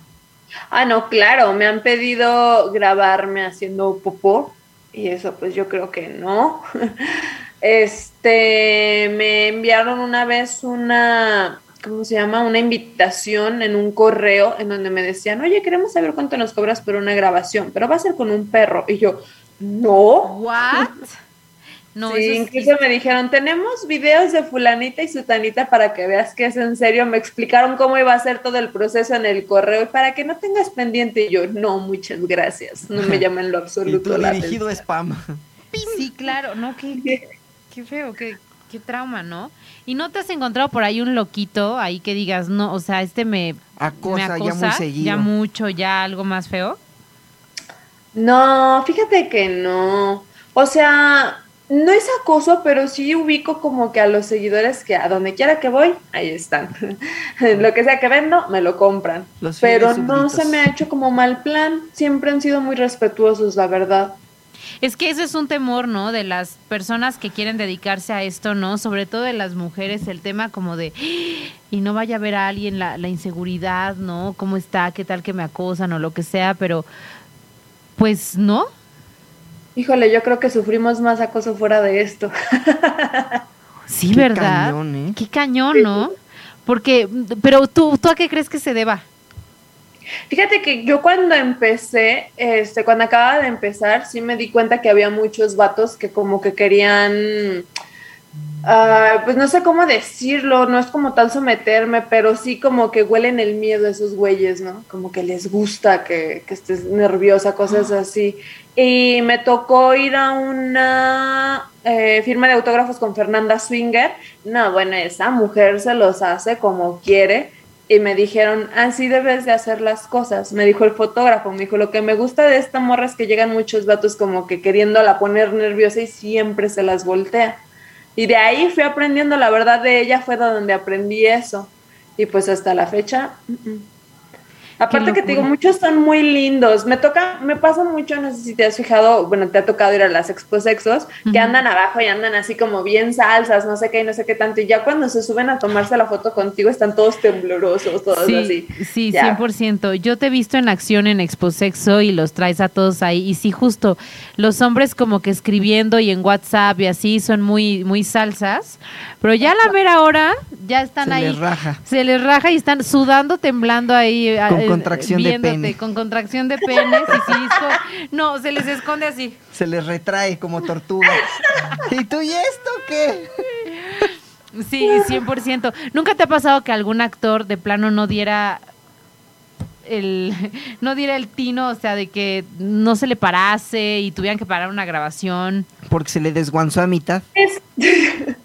Ah, no, claro, me han pedido grabarme haciendo popó y eso pues yo creo que no. <laughs> Este, me enviaron una vez una, ¿cómo se llama? Una invitación en un correo en donde me decían, oye, queremos saber cuánto nos cobras por una grabación, pero va a ser con un perro. Y yo, no. ¿What? No, sí, incluso me dijeron, tenemos videos de fulanita y sutanita para que veas que es en serio. Me explicaron cómo iba a ser todo el proceso en el correo y para que no tengas pendiente. Y yo, no, muchas gracias. No me <laughs> llamen en lo Y absoluto tú la dirigido atención". spam. Sí, claro, no, qué, qué, qué feo, qué, qué trauma, ¿no? ¿Y no te has encontrado por ahí un loquito ahí que digas, no, o sea, este me, me Acosa, acosa ya muy seguido. ya mucho, ya algo más feo? No, fíjate que no. O sea, no es acoso, pero sí ubico como que a los seguidores que a donde quiera que voy, ahí están. <laughs> lo que sea que vendo, me lo compran. Los pero no se me ha hecho como mal plan. Siempre han sido muy respetuosos, la verdad. Es que eso es un temor, ¿no? De las personas que quieren dedicarse a esto, ¿no? Sobre todo de las mujeres, el tema como de, y no vaya a ver a alguien la, la inseguridad, ¿no? ¿Cómo está? ¿Qué tal que me acosan o lo que sea? Pero, pues, ¿no? Híjole, yo creo que sufrimos más acoso fuera de esto. <laughs> Sí, Qué ¿verdad? cañón, ¿eh? Qué cañón, ¿no? Porque, pero tú, ¿tú a qué crees que se deba? Fíjate que yo cuando empecé, este, cuando acababa de empezar, sí me di cuenta que había muchos vatos que como que querían, ah, pues no sé cómo decirlo, no es como tal someterme, pero sí como que huelen el miedo a esos güeyes, ¿no? Como que les gusta que, que estés nerviosa, cosas así. Y me tocó ir a una eh, firma de autógrafos con Fernanda Swinger. No, bueno, esa mujer se los hace como quiere y me dijeron, así debes de hacer las cosas. Me dijo el fotógrafo, me dijo, lo que me gusta de esta morra es que llegan muchos vatos como que queriéndola poner nerviosa y siempre se las voltea. Y de ahí fui aprendiendo, la verdad de ella fue de donde aprendí eso. Y pues hasta la fecha... mm, mm. Aparte que te digo, muchos son muy lindos. Me toca, me pasa mucho, no sé si te has fijado, bueno, te ha tocado ir a las expo sexos, que andan abajo y andan así como bien salsas, no sé qué y no sé qué tanto. Y ya cuando se suben a tomarse la foto contigo están todos temblorosos, todos Sí, así. sí, Ya. 100%. Yo te he visto en acción en Expo Sexo y los traes a todos ahí. Y sí, justo, los hombres como que escribiendo y en WhatsApp y así son muy, muy salsas. Pero ya a la mera hora ya están Se ahí. les raja. Se les raja y están sudando, temblando ahí. Con eh, contracción de pene. Con contracción de penes. y como- no, se les esconde así. Se les retrae como tortuga. ¿Y tú y esto qué? Sí, 100%. ¿Nunca te ha pasado que algún actor de plano no diera el <laughs> no diera el tino, o sea, de que no se le parase y tuvieran que parar una grabación? Porque se le desguanzó a mitad. Es- <laughs>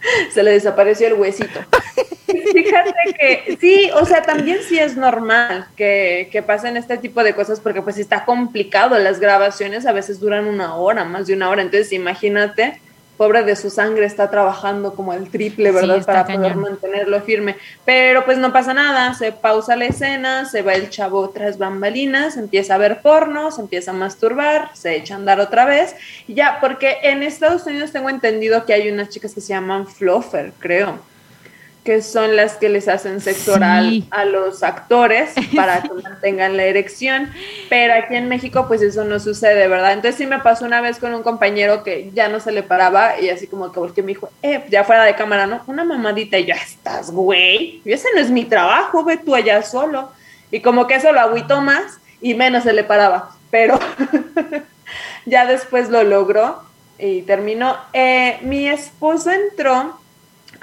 <laughs> se le desapareció el huesito. <laughs> Fíjate que sí, o sea, también sí es normal que, que pasen este tipo de cosas porque pues está complicado. Las grabaciones a veces duran una hora, más de una hora. Entonces imagínate, pobre de su sangre está trabajando como el triple, ¿verdad? Para poder mantenerlo firme. Pero pues no pasa nada, se pausa la escena, se va el chavo tras bambalinas, empieza a ver porno, se empieza a masturbar, se echa a andar otra vez. Y ya, porque en Estados Unidos tengo entendido que hay unas chicas que se llaman fluffer, creo que son las que les hacen sexo Sí. oral a los actores <laughs> para que mantengan la erección, pero aquí en México pues eso no sucede, ¿verdad? Entonces sí me pasó una vez con un compañero que ya no se le paraba y así como que volteó y me dijo, eh, ya fuera de cámara, ¿no? Una mamadita y ya estás, güey, y ese no es mi trabajo, ve tú allá solo. Y como que eso lo agüitó más y menos se le paraba, pero <laughs> ya después lo logró y terminó. Eh, mi esposo entró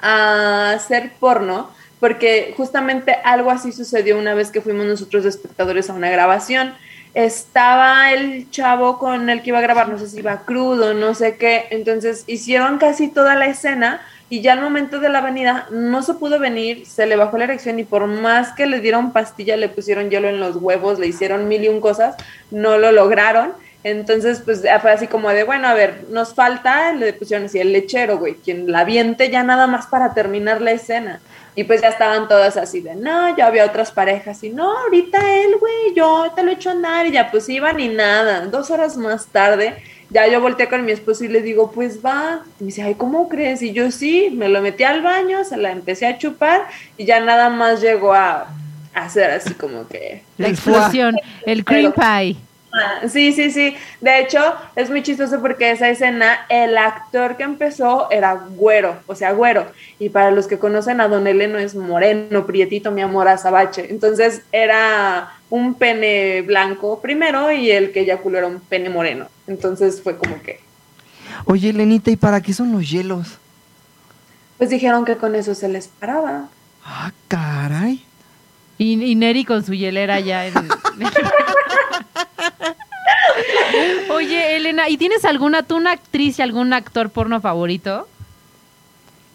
a hacer porno porque justamente algo así sucedió una vez que fuimos nosotros de espectadores a una grabación. estaba el chavo con el que iba a grabar, no sé si iba crudo, no sé qué, entonces hicieron casi toda la escena y ya al momento de la avenida no se pudo venir, se le bajó la erección y por más que le dieron pastilla, le pusieron hielo en los huevos, le hicieron mil y un cosas, no lo lograron. Entonces, pues fue así como de, bueno, a ver, nos falta, le pusieron así el lechero, güey, quien la viente ya nada más para terminar la escena. Y pues ya estaban todas así de, no, ya había otras parejas y no, ahorita él, güey, yo te lo echo a andar y ya pues iban y nada. Dos horas más tarde, ya yo volteé con mi esposo y le digo, pues va. Y me dice, ay, ¿cómo crees? Y yo sí, me lo metí al baño, se la empecé a chupar y ya nada más llegó a, hacer así como que... La explosión, el cream pie. Sí, sí, sí. De hecho, es muy chistoso porque esa escena, el actor que empezó era güero, o sea, güero. Y para los que conocen a Don Eleno es moreno, prietito, mi amor, azabache. Entonces era un pene blanco primero y el que eyaculó era un pene moreno. Entonces fue como que... Oye, Lenita, ¿y para qué son los hielos? Pues dijeron que con eso se les paraba. Ah, caray. Y, y Neri con su hielera ya en... <laughs> Oye, Elena, ¿y tienes alguna, tú una actriz y algún actor porno favorito?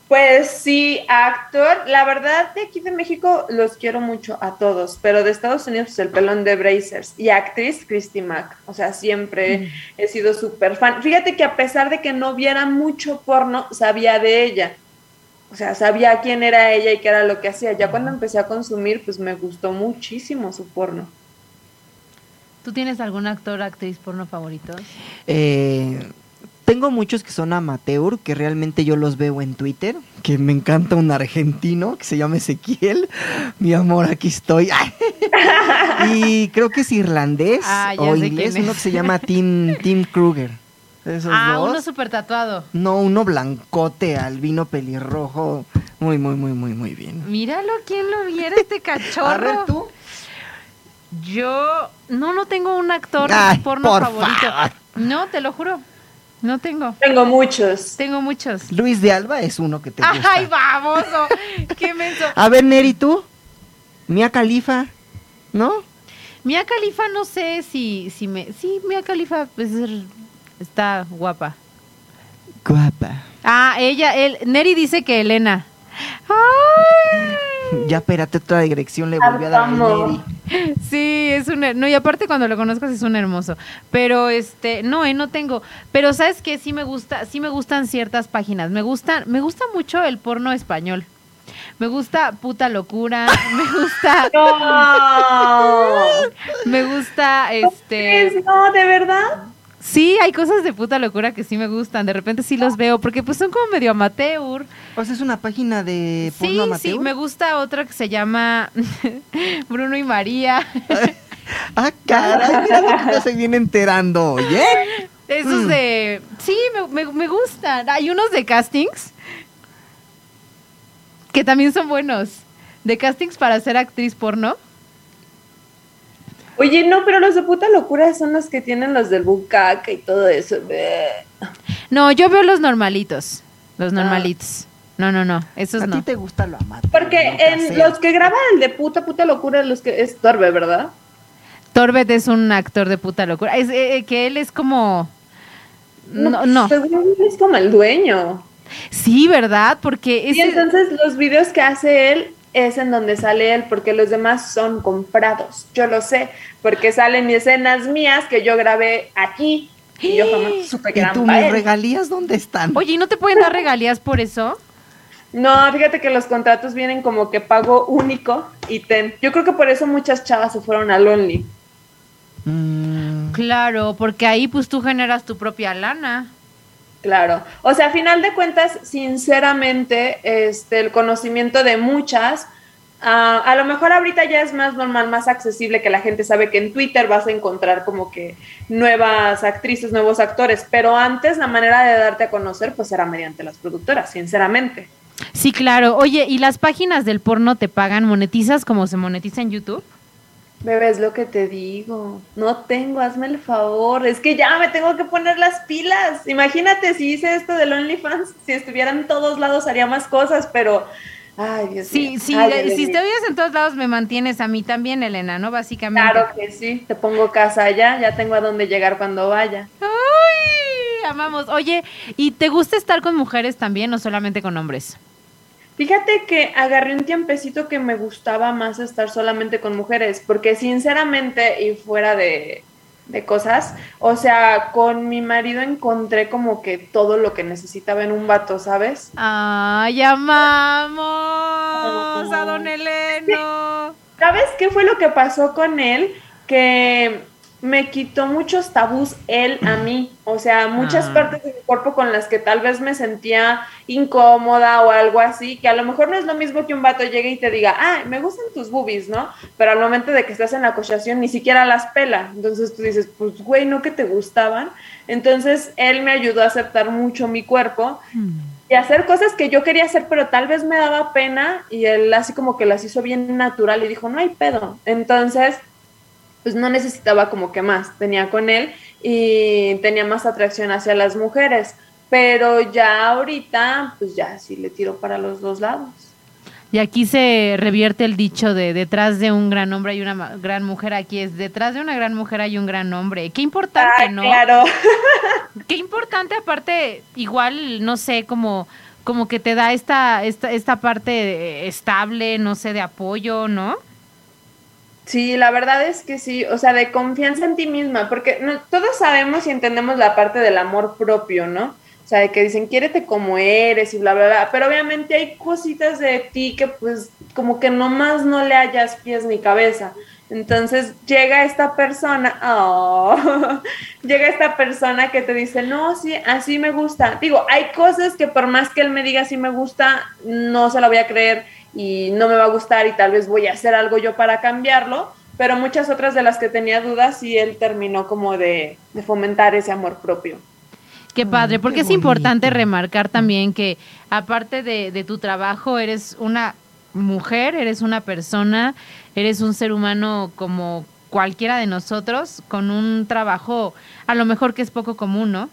Pues sí, actor. La verdad, de aquí de México los quiero mucho a todos, pero de Estados Unidos, pues el pelón de Brazers. Y actriz, Christy Mack. O sea, siempre mm. he sido súper fan. Fíjate que a pesar de que no viera mucho porno, sabía de ella. O sea, sabía quién era ella y qué era lo que hacía. Ya cuando empecé a consumir, pues me gustó muchísimo su porno. ¿Tú tienes algún actor o actriz porno favorito? Eh, tengo muchos que son amateur, que realmente yo los veo en Twitter, que me encanta un argentino que se llama Ezequiel. Mi amor, aquí estoy. <laughs> y creo que es irlandés ah, o inglés, uno que se llama Tim, Tim Kruger. Ah, uno súper tatuado. No, uno blancote, albino pelirrojo. Muy, muy, muy, muy, muy bien. Míralo, ¿quién lo viera este cachorro? <laughs> A ver, tú. Yo no, no tengo un actor porno favorito. No, te lo juro. No tengo. Tengo muchos. Tengo muchos. Luis de Alba es uno que te gusta. <laughs> Ay, vamos. Qué menso. A ver, Neri, ¿tú? Mía Califa, ¿no? Mía Califa no sé si, si me... Sí, Mía Califa pues, está guapa. Guapa. Ah, ella, él, Neri dice que Elena. Ay. Ya espérate otra dirección le volvió a dar a Neri. Sí, es un no y aparte cuando lo conozcas es un hermoso. Pero este, no, eh, no tengo, pero sabes que sí me gusta, sí me gustan ciertas páginas. Me gusta me gusta mucho el porno español. Me gusta puta locura, <laughs> me gusta <laughs> <laughs> Me gusta este No, de verdad? Sí, hay cosas de puta locura que sí me gustan. De repente sí los veo porque pues son como medio amateur. O sea, es una página de porno sí, amateur. Sí, me gusta otra que se llama <laughs> Bruno y María. <laughs> ah, caray, mira lo se viene enterando, oye. Esos mm. de... Sí, me, me gustan. Hay unos de castings que también son buenos. De castings para ser actriz porno. Oye, no, pero los de puta locura son los que tienen los del bucaca y todo eso. No, yo veo los normalitos. Los ah. normalitos. No, no, no, esos ¿A no. ti te gusta lo amado. Porque en los que graban el de puta, puta locura, los que es Torbe, ¿verdad? Torbet es un actor de puta locura. Es eh, eh, que él es como. No, no. Es como el dueño. Sí, ¿verdad? Porque. Y entonces los videos que hace él es en donde sale él, porque los demás son comprados. Yo lo sé, porque salen escenas mías que yo grabé aquí y yo jamás <gasps> supe que ¿Y tú, mis regalías dónde están? Oye, ¿y no te pueden dar regalías por eso? No, fíjate que los contratos vienen como que pago único y ten. Yo creo que por eso muchas chavas se fueron a Lonely. Mm. Claro, porque ahí pues tú generas tu propia lana. Claro. O sea, a final de cuentas, sinceramente, este, el conocimiento de muchas, ah, a lo mejor ahorita ya es más normal, más accesible que la gente sabe que en Twitter vas a encontrar como que nuevas actrices, nuevos actores, pero antes la manera de darte a conocer pues era mediante las productoras, sinceramente. Sí, claro. Oye, ¿y las páginas del porno te pagan? ¿Monetizas como se monetiza en YouTube? Bebé, es lo que te digo. No tengo, hazme el favor. Es que ya me tengo que poner las pilas. Imagínate si hice esto del OnlyFans, si estuviera en todos lados haría más cosas, pero Ay, Dios Sí, mío. sí, Ay, si oyes en todos lados me mantienes a mí también, Elena, ¿no? Básicamente. Claro que sí, te pongo casa allá, ya tengo a dónde llegar cuando vaya. ¡Ay! Amamos. Oye, ¿y te gusta estar con mujeres también o solamente con hombres? Fíjate que agarré un tiempecito que me gustaba más estar solamente con mujeres, porque sinceramente y fuera de, de cosas, o sea, con mi marido encontré como que todo lo que necesitaba en un vato, ¿sabes? ¡Ay, amamos a don Eleno! ¿Sabes qué fue lo que pasó con él? Que me quitó muchos tabús él a mí, o sea, muchas Ah. partes de mi cuerpo con las que tal vez me sentía incómoda o algo así, que a lo mejor no es lo mismo que un vato llegue y te diga, ah, me gustan tus boobies, ¿no? Pero al momento de que estás en la cochación ni siquiera las pela, entonces tú dices, pues güey, no que te gustaban, entonces él me ayudó a aceptar mucho mi cuerpo y hacer cosas que yo quería hacer, pero tal vez me daba pena y él así como que las hizo bien natural y dijo, no hay pedo. Entonces, pues no necesitaba como que más, tenía con él y tenía más atracción hacia las mujeres, pero ya ahorita, pues ya sí le tiro para los dos lados. Y aquí se revierte el dicho de detrás de un gran hombre hay una gran mujer. Aquí es detrás de una gran mujer hay un gran hombre. Qué importante, Ah, ¿no? Claro. <laughs> Qué importante, aparte, igual, no sé, como, como que te da esta, esta, esta parte estable, no sé, de apoyo, ¿no? Sí, la verdad es que sí, o sea, de confianza en ti misma, porque no, todos sabemos y entendemos la parte del amor propio, ¿no? O sea, de que dicen, quiérete como eres y bla, bla, bla, pero obviamente hay cositas de ti que pues como que nomás no le hayas pies ni cabeza. Entonces llega esta persona, <laughs> oh, llega esta persona que te dice, no, sí, así me gusta. Digo, hay cosas que por más que él me diga así me gusta, no se la voy a creer y no me va a gustar y tal vez voy a hacer algo yo para cambiarlo, pero muchas otras de las que tenía dudas y él terminó como de, de fomentar ese amor propio. Qué padre, porque qué es importante remarcar también que aparte de, de tu trabajo, eres una mujer, eres una persona, eres un ser humano como cualquiera de nosotros, con un trabajo a lo mejor que es poco común, ¿no?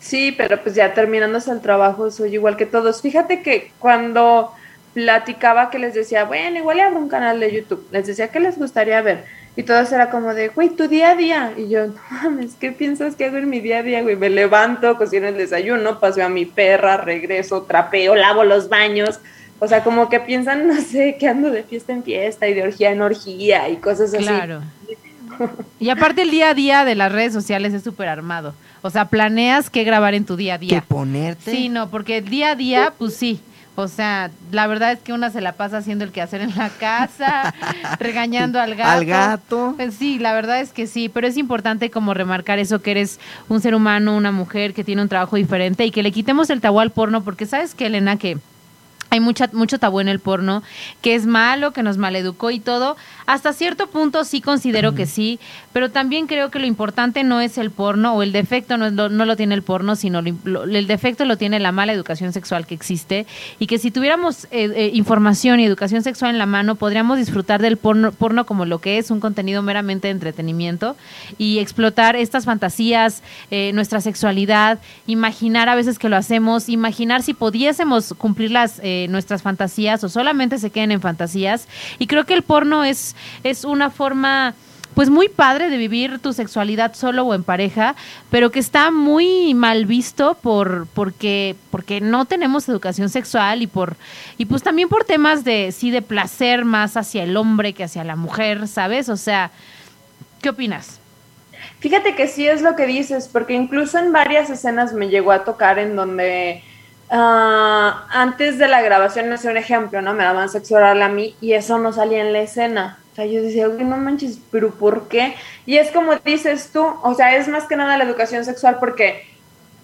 Sí, pero pues ya terminándose el trabajo soy igual que todos. Fíjate que cuando platicaba que les decía, bueno, igual le abro un canal de YouTube, les decía que les gustaría ver. Y todos era como de, güey, tu día a día. Y yo, no mames, ¿qué piensas que hago en mi día a día, güey? Me levanto, cocino el desayuno, paseo a mi perra, regreso, trapeo, lavo los baños. O sea, como que piensan, no sé, que ando de fiesta en fiesta y de orgía en orgía y cosas así. Claro. Y aparte el día a día de las redes sociales es súper armado. O sea, planeas qué grabar en tu día a que día. ponerte. Sí, no, porque el día a día, pues sí. O sea, la verdad es que una se la pasa haciendo el quehacer en la casa, <laughs> regañando al gato. Al gato. Pues sí, la verdad es que sí, pero es importante como remarcar eso que eres un ser humano, una mujer que tiene un trabajo diferente y que le quitemos el tabú al porno, porque sabes que Elena que hay mucha, mucho tabú en el porno, que es malo, que nos maleducó y todo. Hasta cierto punto sí considero que sí, pero también creo que lo importante no es el porno o el defecto no, es lo, no lo tiene el porno, sino lo- el defecto lo tiene la mala educación sexual que existe y que si tuviéramos eh, eh, información y educación sexual en la mano, podríamos disfrutar del porno, porno como lo que es un contenido meramente de entretenimiento y explotar estas fantasías, eh, nuestra sexualidad, imaginar a veces que lo hacemos, imaginar si pudiésemos cumplir las, eh, nuestras fantasías o solamente se queden en fantasías. Y creo que el porno es, es una forma pues muy padre de vivir tu sexualidad solo o en pareja, pero que está muy mal visto por porque porque no tenemos educación sexual y por y pues también por temas de sí de placer más hacia el hombre que hacia la mujer, ¿sabes? O sea, ¿qué opinas? Fíjate que sí es lo que dices, porque incluso en varias escenas me llegó a tocar en donde ah, antes de la grabación, no sé, un ejemplo, ¿no? Me daban sexo oral a mí y eso no salía en la escena. O sea, yo decía, "Güey, no manches, pero ¿por qué? Y es como dices tú, o sea, es más que nada la educación sexual porque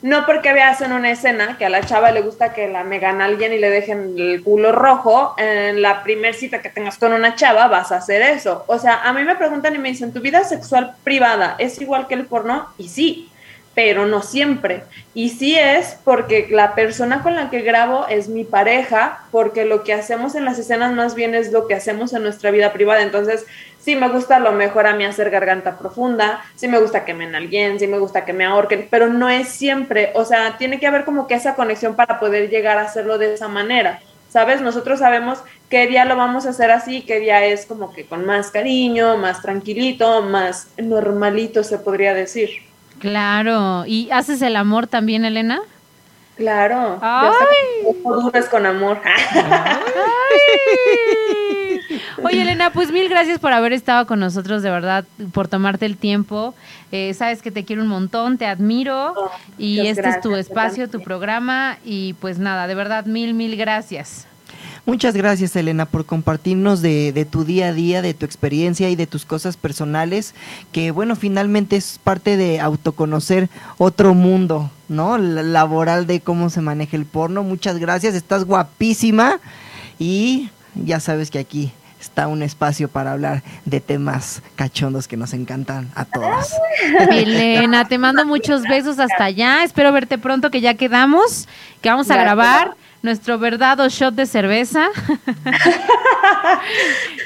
no porque veas en una escena que a la chava le gusta que la megan a alguien y le dejen el culo rojo, en la primer cita que tengas con una chava vas a hacer eso. O sea, a mí me preguntan y me dicen, ¿tu vida sexual privada es igual que el porno? Y sí, pero no siempre. Y sí es porque la persona con la que grabo es mi pareja, porque lo que hacemos en las escenas más bien es lo que hacemos en nuestra vida privada. Entonces, sí me gusta a lo mejor a mí hacer garganta profunda, sí me gusta que me alguien, sí me gusta que me ahorquen, pero no es siempre. O sea, tiene que haber como que esa conexión para poder llegar a hacerlo de esa manera. ¿sabes? Nosotros sabemos qué día lo vamos a hacer así, qué día es como que con más cariño, más tranquilito, más normalito, se podría decir. Claro. ¿Y haces el amor también, Elena? Claro. Ay. duras con amor. Oye, <laughs> Elena, pues mil gracias por haber estado con nosotros, de verdad, por tomarte el tiempo. Eh, sabes que te quiero un montón, te admiro Oh, y este es tu espacio, tu programa y pues nada, de verdad, mil, mil gracias. Muchas gracias, Elena, por compartirnos de, de tu día a día, de tu experiencia y de tus cosas personales, que bueno, finalmente es parte de autoconocer otro mundo, ¿no? La- Laboral de cómo se maneja el porno. Muchas gracias, estás guapísima y ya sabes que aquí está un espacio para hablar de temas cachondos que nos encantan a todos. <laughs> Elena, te mando muchos besos hasta allá. Espero verte pronto, que ya quedamos, que vamos a grabar nuestro verdado shot de cerveza. <laughs>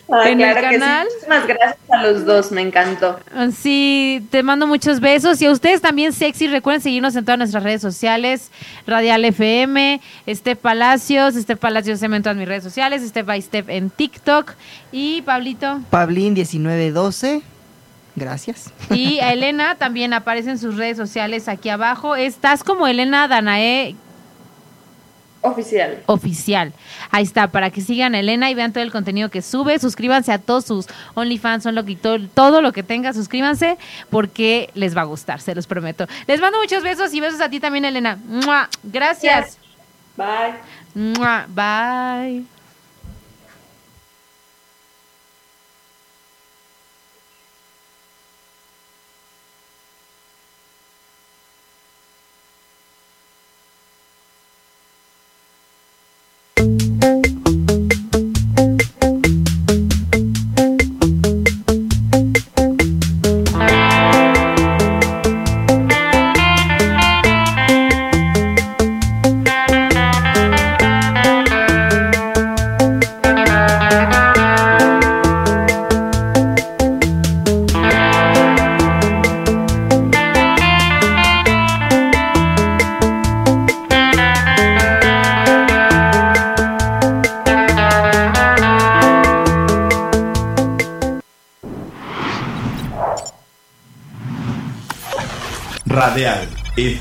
Ah, en el claro que sí. canal. Muchísimas gracias a los dos, me encantó. Sí, te mando muchos besos. Y a ustedes también, sexy, recuerden seguirnos en todas nuestras redes sociales. Radial FM, Steph Palacios, Steph Palacios FM en todas mis redes sociales, Steph by Steph en TikTok. Y Pablito. Pablín 1912, gracias. Y a <laughs> Elena también aparece en sus redes sociales aquí abajo. Estás como Elena Danae Oficial. oficial. Ahí está, para que sigan a Elena y vean todo el contenido que sube. Suscríbanse a todos sus OnlyFans, son lo que todo, todo lo que tenga, suscríbanse porque les va a gustar, se los prometo. Les mando muchos besos y besos a ti también, Elena. ¡Mua! Gracias. Bye. ¡Mua! Bye.